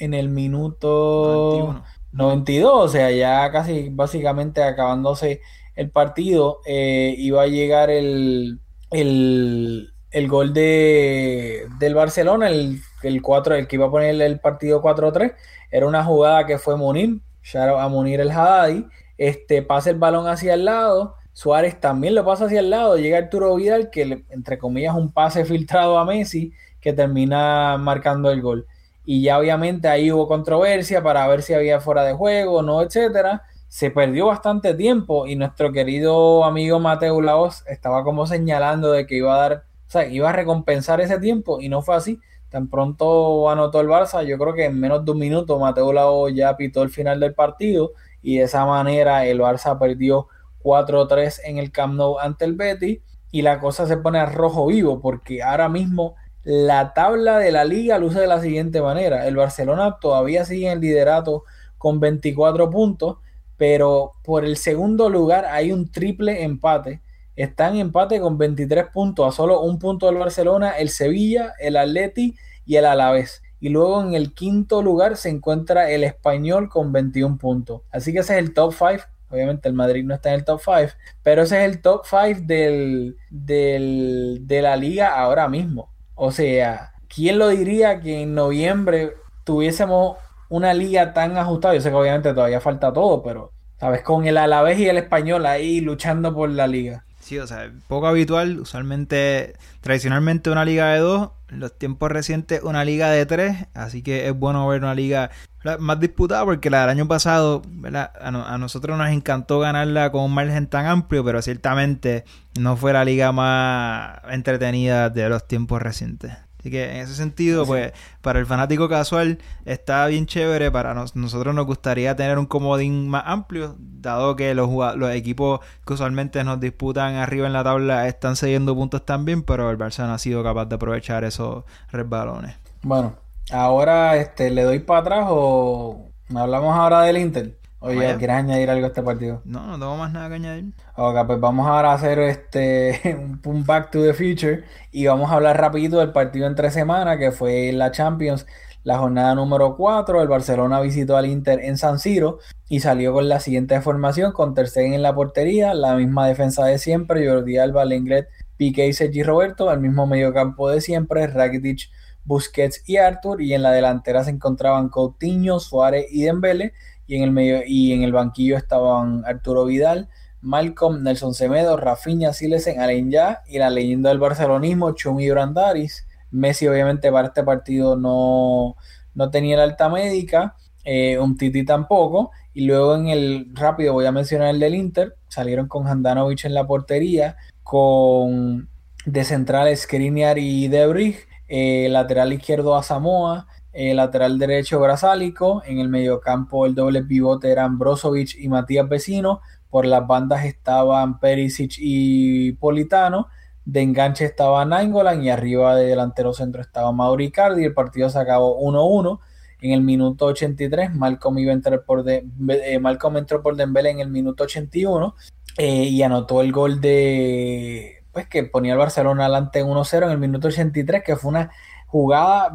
en el minuto 92, o sea, ya casi básicamente acabándose el partido, eh, iba a llegar el, el, el gol de, del Barcelona, el, el 4, el que iba a poner el partido 4-3, era una jugada que fue Munir, a Munir el Haddadi, este, pasa el balón hacia el lado, Suárez también lo pasa hacia el lado, llega Arturo Vidal, que entre comillas un pase filtrado a Messi, que termina marcando el gol. Y ya obviamente ahí hubo controversia para ver si había fuera de juego no, etcétera. Se perdió bastante tiempo y nuestro querido amigo Mateo Laos estaba como señalando de que iba a dar, o sea, iba a recompensar ese tiempo y no fue así. Tan pronto anotó el Barça, yo creo que en menos de un minuto Mateo Laos ya pitó el final del partido y de esa manera el Barça perdió 4-3 en el Camp Nou ante el Betis y la cosa se pone a rojo vivo porque ahora mismo la tabla de la liga luce de la siguiente manera. El Barcelona todavía sigue en liderato con 24 puntos, pero por el segundo lugar hay un triple empate. Está en empate con 23 puntos, a solo un punto del Barcelona, el Sevilla, el Atleti y el Alavés. Y luego en el quinto lugar se encuentra el Español con 21 puntos. Así que ese es el top 5 Obviamente el Madrid no está en el top 5, pero ese es el top 5 del, de la liga ahora mismo. O sea, ¿quién lo diría que en noviembre tuviésemos una liga tan ajustada? Yo sé que obviamente todavía falta todo, pero, ¿sabes? Con el Alavés y el Español ahí luchando por la liga. Sí, o sea, poco habitual. Usualmente, tradicionalmente una liga de dos, en los tiempos recientes una liga de tres. Así que es bueno ver una liga más disputada porque la del año pasado, ¿verdad? A, nosotros nos encantó ganarla con un margen tan amplio, pero ciertamente no fue la liga más entretenida de los tiempos recientes. Así que en ese sentido, pues, para el fanático casual está bien chévere. Para nosotros nos gustaría tener un comodín más amplio, dado que los, los equipos que usualmente nos disputan arriba en la tabla están cediendo puntos también, pero el no ha sido capaz de aprovechar esos resbalones. Bueno, Ahora, este, ¿le doy para atrás o hablamos ahora del Inter? Oye, ¿quieres añadir algo a este partido? No, no tengo más nada que añadir. Ok, pues vamos ahora a hacer este un back to the future y vamos a hablar rapidito del partido entre semana que fue la Champions, la jornada número 4. El Barcelona visitó al Inter en San Siro y salió con la siguiente formación, con Ter en la portería, la misma defensa de siempre, Jordi Alba, Lenglet, Piqué y Sergi Roberto, al mismo mediocampo de siempre, Rakitic, Busquets y Arthur, y en la delantera se encontraban Coutinho, Suárez y Dembele, y en el medio y en el banquillo estaban Arturo Vidal, Malcolm, Nelson Semedo, Rafinha, Silesen, Alain Ya y la leyenda del barcelonismo, Chumi Brandaris. Messi obviamente para este partido no, no tenía la alta médica, eh, un Titi tampoco, y luego en el rápido voy a mencionar el del Inter, salieron con Handanovic en la portería, con de central Skriniar y Debrig, eh, lateral izquierdo a Samoa, eh, lateral derecho Brasálico, en el mediocampo el doble pivote eran Brozovic y Matías Vecino, por las bandas estaban Perisic y Politano, de enganche estaba Nainggolan y arriba de delantero centro estaba Mauri Cardi. El partido se acabó 1-1. En el minuto 83, Malcolm, iba a entrar por de, eh, Malcolm entró por Dembélé en el minuto 81 eh, y anotó el gol de pues que ponía el Barcelona adelante 1-0 en el minuto 83, que fue una jugada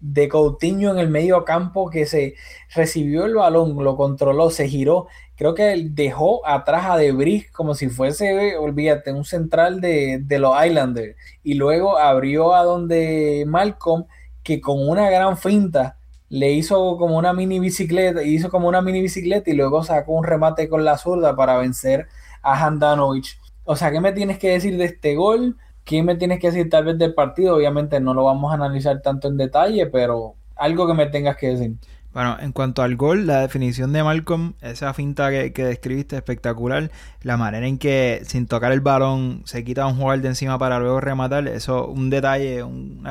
de Coutinho en el medio campo que se recibió el balón, lo controló, se giró. Creo que dejó atrás a Debris como si fuese, olvídate, un central de, de los Islanders. Y luego abrió a donde Malcolm, que con una gran finta le hizo como una mini bicicleta, hizo como una mini bicicleta y luego sacó un remate con la zurda para vencer a Handanovic. O sea, ¿qué me tienes que decir de este gol? ¿Qué me tienes que decir tal vez del partido? Obviamente no lo vamos a analizar tanto en detalle, pero algo que me tengas que decir. Bueno, en cuanto al gol, la definición de Malcolm, esa finta que, describiste espectacular, la manera en que sin tocar el balón se quita un jugador de encima para luego rematar, eso un detalle, un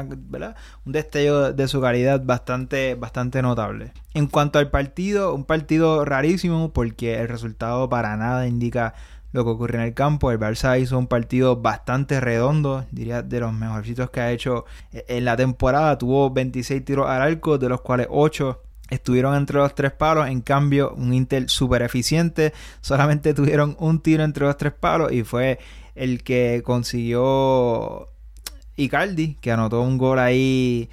destello de su calidad bastante, bastante notable. En cuanto al partido, un partido rarísimo porque el resultado para nada indica lo que ocurrió en el campo. El Barça hizo un partido bastante redondo, diría de los mejorcitos que ha hecho en la temporada. Tuvo 26 tiros al arco, de los cuales 8 estuvieron entre los tres palos. En cambio, un Inter súper eficiente, solamente tuvieron un tiro entre los tres palos y fue el que consiguió Icardi, que anotó un gol ahí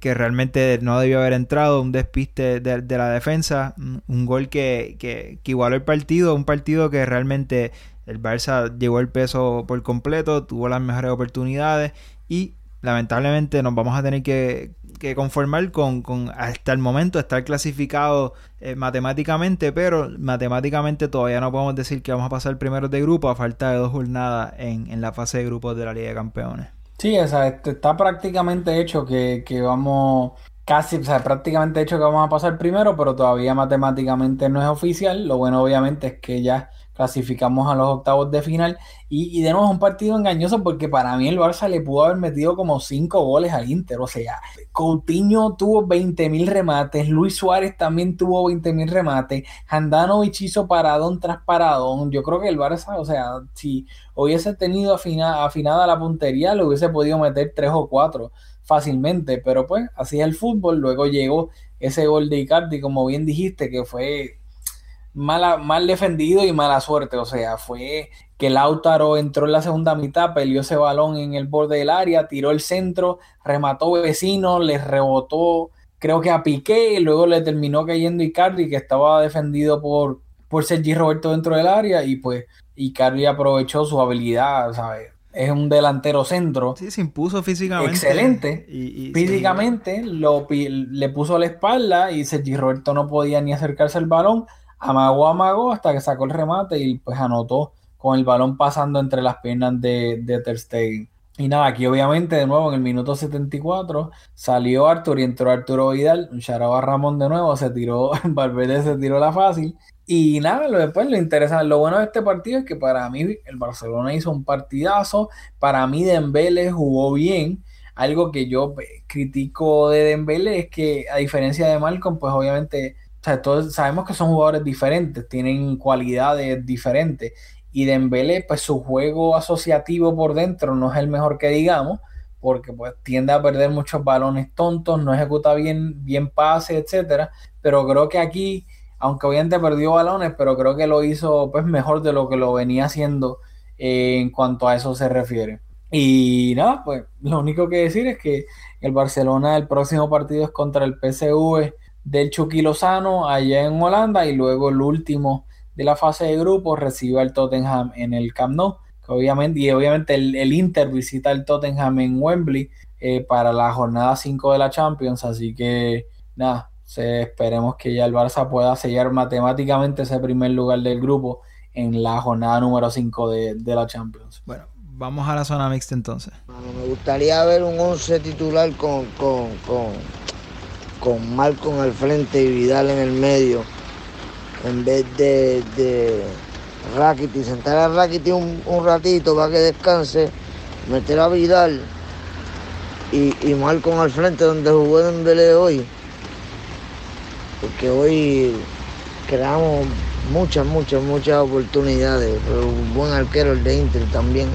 que, realmente no debió haber entrado, un despiste de, la defensa, un gol que, que, igualó el partido, un partido que realmente el Barça llevó el peso por completo, tuvo las mejores oportunidades y lamentablemente nos vamos a tener que, conformar con, hasta el momento estar clasificado eh, matemáticamente, pero matemáticamente todavía no podemos decir que vamos a pasar primero de grupo a falta de dos jornadas en, en la fase de grupos de la Liga de Campeones. Sí, o sea, este, está prácticamente hecho que, que vamos, casi, o sea, prácticamente hecho que vamos a pasar primero, pero todavía matemáticamente no es oficial. Lo bueno obviamente es que ya clasificamos a los octavos de final. Y, de nuevo un partido engañoso porque para mí el Barça le pudo haber metido como cinco goles al Inter. O sea, Coutinho tuvo 20.000 remates, Luis Suárez también tuvo 20.000 remates, Handanovic hizo paradón tras paradón. Yo creo que el Barça, o sea, si hubiese tenido afinada la puntería, le hubiese podido meter tres o cuatro fácilmente. Pero pues así es el fútbol. Luego llegó ese gol de Icardi, como bien dijiste, que fue mala, mal defendido y mala suerte. O sea, fue que Lautaro entró en la segunda mitad, peleó ese balón en el borde del área, tiró el centro, remató vecino, le rebotó, creo que a Piqué, y luego le terminó cayendo Icardi, que estaba defendido por, por Sergi Roberto dentro del área, y pues Icardi aprovechó su habilidad, ¿sabes? Es un delantero centro. Sí, se impuso físicamente. Excelente. Y, físicamente lo, le puso la espalda y Sergi Roberto no podía ni acercarse al balón amagó, amagó hasta que sacó el remate y pues anotó con el balón pasando entre las piernas de, de Ter Stegen. Y nada, aquí obviamente de nuevo en el minuto 74 salió Artur y entró Arturo Vidal, un charaba Ramón de nuevo, se tiró, Valverde se tiró la fácil. Y nada, lo después lo interesante, lo bueno de este partido es que para mí el Barcelona hizo un partidazo, para mí Dembélé jugó bien, algo que yo pues, critico de Dembélé es que a diferencia de Malcolm, pues obviamente sea, todos sabemos que son jugadores diferentes, tienen cualidades diferentes. Y Dembélé, pues su juego asociativo por dentro no es el mejor que digamos, porque pues tiende a perder muchos balones tontos, no ejecuta bien, bien pases, etcétera. Pero creo que aquí, aunque obviamente perdió balones, pero creo que lo hizo pues mejor de lo que lo venía haciendo eh, en cuanto a eso se refiere. Y nada, pues lo único que decir es que el Barcelona, el próximo partido es contra el PSV del Chucky Lozano allá en Holanda y luego el último de la fase de grupos recibe al Tottenham en el Camp Nou. Que obviamente, y obviamente el, Inter visita el Tottenham en Wembley eh, para la jornada 5 de la Champions. Así que nada, se, esperemos que ya el Barça pueda sellar matemáticamente ese primer lugar del grupo en la jornada número 5 de, la Champions. Bueno, vamos a la zona mixta entonces. me gustaría ver un 11 titular con, con con Malcolm al frente y Vidal en el medio, en vez de, de Rakiti, sentar a Rakiti un, ratito para que descanse, meter a Vidal y, y Malcolm al frente donde jugó Dembélé hoy. Porque hoy creamos muchas, muchas, muchas oportunidades. Pero un buen arquero el de Inter también.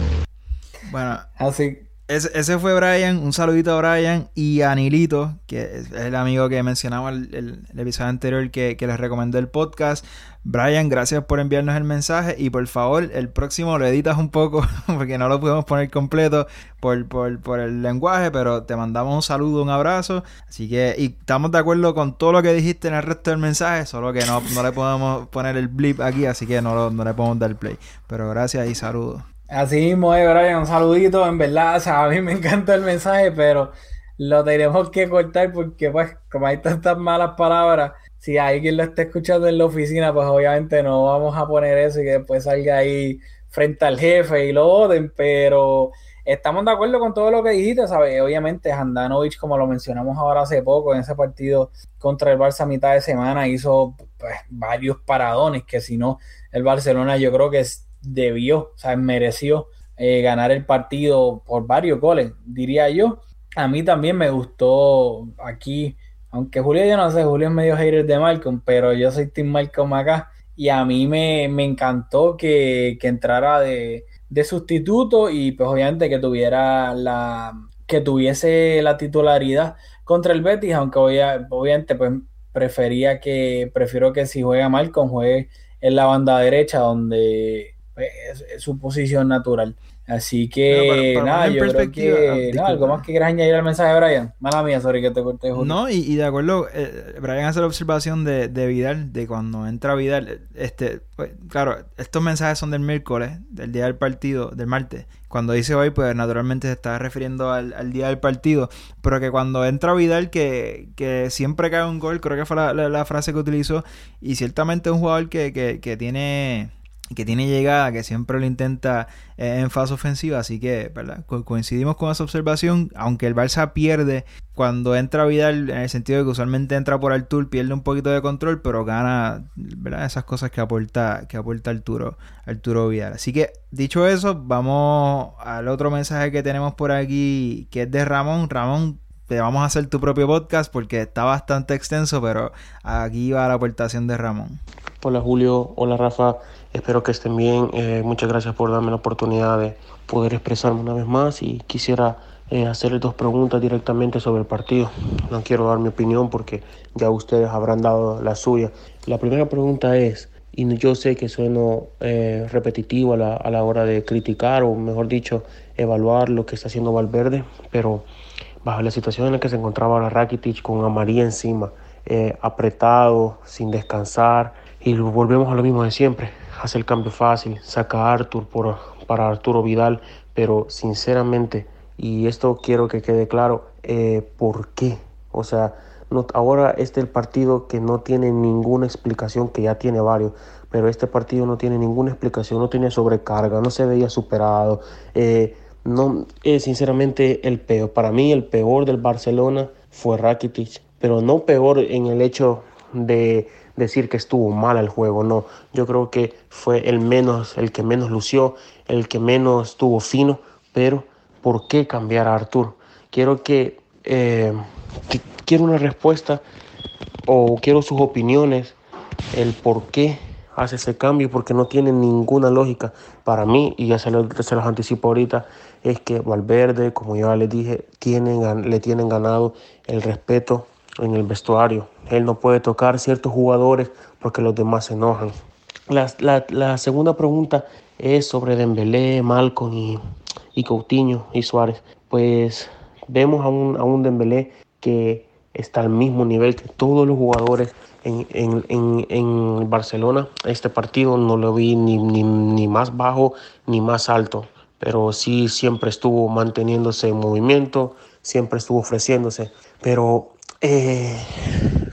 Bueno, Así, ese, ese fue Brian. Un saludito a Brian y a Nilito, que es el amigo que mencionaba el, el- episodio anterior que, que les recomendó el podcast. Brian, gracias por enviarnos el mensaje y por favor, el próximo lo editas un poco porque no lo podemos poner completo por, por, por el lenguaje, pero te mandamos un saludo, un abrazo. Así que, y estamos de acuerdo con todo lo que dijiste en el resto del mensaje, solo que no, no le podemos poner el blip aquí, así que no, lo- no le podemos dar play. Pero gracias y saludos. Así mismo es, Brian, un saludito, en verdad, o sea, a mí me encanta el mensaje, pero lo tenemos que cortar porque, pues, como hay tantas malas palabras, si hay quien lo está escuchando en la oficina, pues obviamente no vamos a poner eso y que después salga ahí frente al jefe y lo oden, pero estamos de acuerdo con todo lo que dijiste, ¿sabes? Obviamente Handanovic, como lo mencionamos ahora hace poco, en ese partido contra el Barça a mitad de semana, hizo pues, varios paradones que si no, el Barcelona yo creo que es- debió, o sea, mereció eh, ganar el partido por varios goles, diría yo. A mí también me gustó aquí, aunque Julio yo no sé, Julio es medio hater de Malcolm, pero yo soy Team Malcolm acá y a mí me, me encantó que, que entrara de, de sustituto y pues obviamente que tuviera la que tuviese la titularidad contra el Betis, aunque obvia- obviamente pues prefería que prefiero que si juega Malcolm juegue en la banda derecha donde es, es su posición natural. Así que Bueno, para- para nada, yo creo que ah, no, algo más que quieras añadir al mensaje de Brian. Mala mía, sorry que te corté. Julio. No, y, y de acuerdo, eh, Brian hace la observación de, de Vidal, de cuando entra Vidal, este, pues, claro, estos mensajes son del miércoles, del día del partido, del martes. Cuando dice hoy, pues naturalmente se está refiriendo al, al día del partido, pero que cuando entra Vidal, que, que siempre cae un gol, creo que fue la, la- la frase que utilizó, y ciertamente es un jugador que, que, que tiene que tiene llegada, que siempre lo intenta eh, en fase ofensiva, así que, ¿verdad? Co- coincidimos con esa observación, aunque el Barça pierde cuando entra Vidal, en el sentido de que usualmente entra por Artur, pierde un poquito de control, pero gana, ¿verdad? Esas cosas que aporta, que aporta Arturo, Arturo Vidal. Así que, dicho eso, vamos al otro mensaje que tenemos por aquí, que es de Ramón. Ramón, te vamos a hacer tu propio podcast porque está bastante extenso, pero aquí va la aportación de Ramón. Hola Julio, hola Rafa, espero que estén bien. Eh, muchas gracias por darme la oportunidad de poder expresarme una vez más y quisiera eh, hacerles dos preguntas directamente sobre el partido. No quiero dar mi opinión porque ya ustedes habrán dado la suya. La primera pregunta es, y yo sé que sueno eh, repetitivo a la, a la hora de criticar o mejor dicho, evaluar lo que está haciendo Valverde, pero bajo la situación en la que se encontraba ahora Rakitic con a María encima, eh, apretado, sin descansar, y volvemos a lo mismo de siempre, hace el cambio fácil, saca a Arthur por, para Arturo Vidal, pero sinceramente, y esto quiero que quede claro, eh, ¿por qué? O sea, ahora este es el partido que no tiene ninguna explicación, que ya tiene varios, pero este partido no tiene ninguna explicación, no tiene sobrecarga, no se veía superado. eh, no es sinceramente el peor. Para mí el peor del Barcelona fue Rakitic, pero no peor en el hecho de decir que estuvo mal el juego, no. Yo creo que fue el menos, el que menos lució, el que menos estuvo fino, pero ¿por qué cambiar a Artur? Quiero que, eh, que- quiero una respuesta o quiero sus opiniones, el por qué hace ese cambio, porque no tiene ninguna lógica. Para mí, y ya se se los anticipo ahorita, es que Valverde, como ya les dije, tienen, le tienen ganado el respeto en el vestuario. Él no puede tocar ciertos jugadores porque los demás se enojan. La, la- la segunda pregunta es sobre Dembélé, Malcolm y, y Coutinho y Suárez. Pues vemos a un, a un Dembélé que está al mismo nivel que todos los jugadores en, en, en, en Barcelona. Este partido no lo vi ni, ni, ni más bajo ni más alto, pero sí siempre estuvo manteniéndose en movimiento, siempre estuvo ofreciéndose. Pero eh,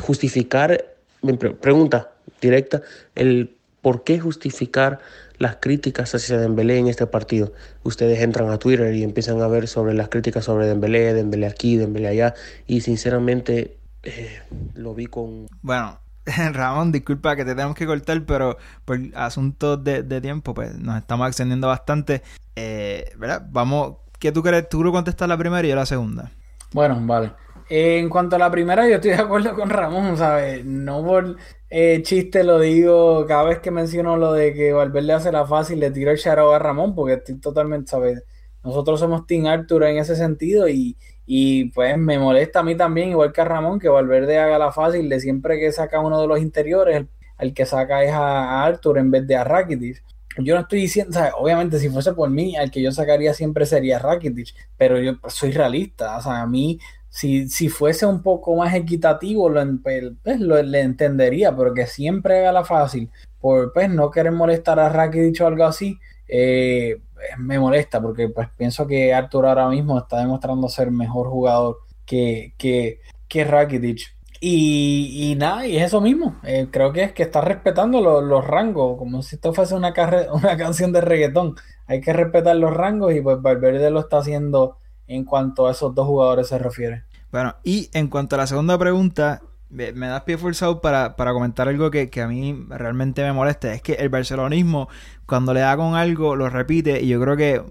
justificar, me pre- pregunta directa, el por qué justificar las críticas hacia Dembélé en este partido. Ustedes entran a Twitter y empiezan a ver sobre las críticas sobre Dembélé, Dembélé aquí, Dembélé allá, y sinceramente eh, lo vi con Bueno, Ramón, disculpa que te tenemos que cortar, pero por asuntos de, de tiempo, pues nos estamos extendiendo bastante. Eh, ¿Verdad? Vamos, ¿qué tú crees? Tú lo contestas la primera y yo la segunda. Bueno, vale. Eh, en cuanto a la primera, yo estoy de acuerdo con Ramón, ¿sabes? No por eh, chiste lo digo cada vez que menciono lo de que Valverde hace la fácil, le tiro el shout a Ramón, porque estoy totalmente, ¿sabes? nosotros somos Team Arthur en ese sentido y, y pues me molesta a mí también, igual que a Ramón, que Valverde haga la fácil de siempre que saca uno de los interiores, el, que saca es a, Arthur en vez de a Rakitic. Yo no estoy diciendo, sea, obviamente si fuese por mí, al que yo sacaría siempre sería Rakitic, pero yo soy realista, o sea, a mí si, si fuese un poco más equitativo, lo, pues, lo, le entendería, pero que siempre haga la fácil, por pues, no querer molestar a Rakitic o algo así, eh, me molesta, porque pues pienso que Arthur ahora mismo está demostrando ser mejor jugador que, que, que Rakitic. Y, y, nada, y es eso mismo. Eh, creo que es que está respetando los rangos, como si esto fuese una, una canción de reggaetón. Hay que respetar los rangos y pues Valverde lo está haciendo en cuanto a esos dos jugadores se refiere. Bueno, y en cuanto a la segunda pregunta, me, das pie forzado para, para comentar algo que, que, a mí realmente me molesta. Es que el barcelonismo, cuando le da con algo, lo repite. Y yo creo que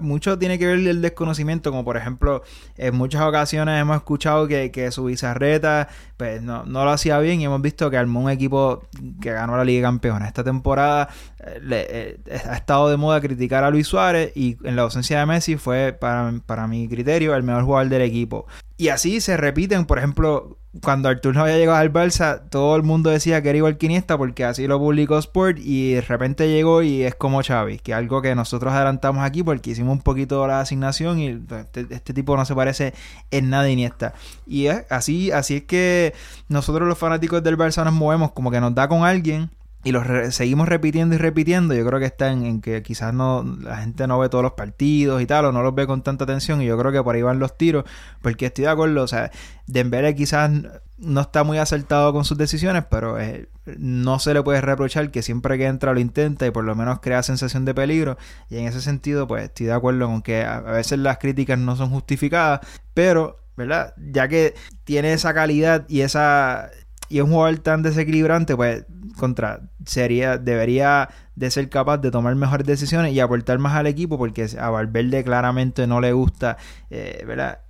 mucho tiene que ver el desconocimiento, como por ejemplo, en muchas ocasiones hemos escuchado que, que su bizarreta pues, no, no, lo hacía bien y hemos visto que armó un equipo que ganó la Liga de Campeones. Esta temporada eh, eh, ha estado de moda criticar a Luis Suárez y en la ausencia de Messi fue, para, para mi criterio, el mejor jugador del equipo. Y así se repiten, por ejemplo, cuando Artur no había llegado al Barça, todo el mundo decía que era igual que Iniesta porque así lo publicó Sport y de repente llegó y es como Xavi, que algo que nosotros adelantamos aquí porque hicimos un poquito la asignación y este, este tipo no se parece en nada a Iniesta. Y es así, así es que nosotros los fanáticos del Barça nos movemos como que nos da con alguien y los seguimos repitiendo y repitiendo. Yo creo que está en, que quizás no la gente no ve todos los partidos y tal, o no los ve con tanta atención. Y yo creo que por ahí van los tiros, porque estoy de acuerdo. O sea, Dembélé quizás no está muy acertado con sus decisiones, pero eh, no se le puede reprochar que siempre que entra lo intenta y por lo menos crea sensación de peligro. Y en ese sentido, pues estoy de acuerdo con que a veces las críticas no son justificadas, pero ¿verdad? Ya que tiene esa calidad y esa y es un jugador tan desequilibrante, pues contra sería debería de ser capaz de tomar mejores decisiones y aportar más al equipo porque a Valverde claramente no le gusta, eh, ¿verdad?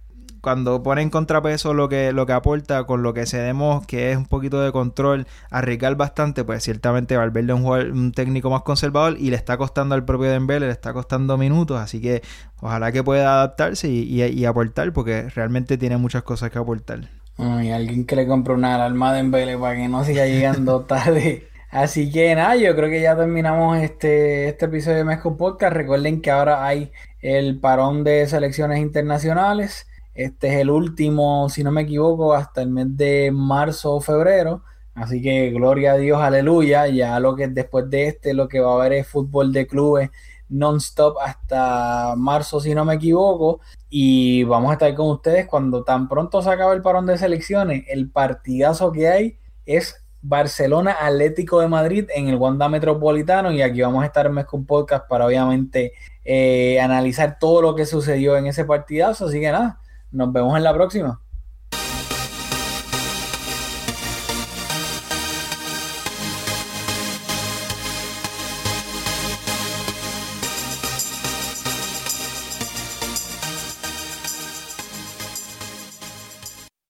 Cuando pone en contrapeso lo que, lo que aporta con lo que cedemos, que es un poquito de control, arriesgar bastante, pues ciertamente Valverde es un, jugador, un técnico más conservador y le está costando al propio Dembélé, le está costando minutos, así que ojalá que pueda adaptarse y aportar porque realmente tiene muchas cosas que aportar. Y alguien que le compre una alarma de Embele para que no siga llegando tarde. Así que nada, yo creo que ya terminamos este, este episodio de Mezco Podcast. Recuerden que ahora hay el parón de selecciones internacionales. Este es el último, si no me equivoco, hasta el mes de marzo o febrero. Así que gloria a Dios, aleluya. Ya lo que después de este, lo que va a haber es fútbol de clubes non-stop hasta marzo, si no me equivoco. Y vamos a estar con ustedes cuando tan pronto se acabe el parón de selecciones. El partidazo que hay es Barcelona Atlético de Madrid en el Wanda Metropolitano. Y aquí vamos a estar en con Podcast para obviamente eh, analizar todo lo que sucedió en ese partidazo. Así que nada, nos vemos en la próxima.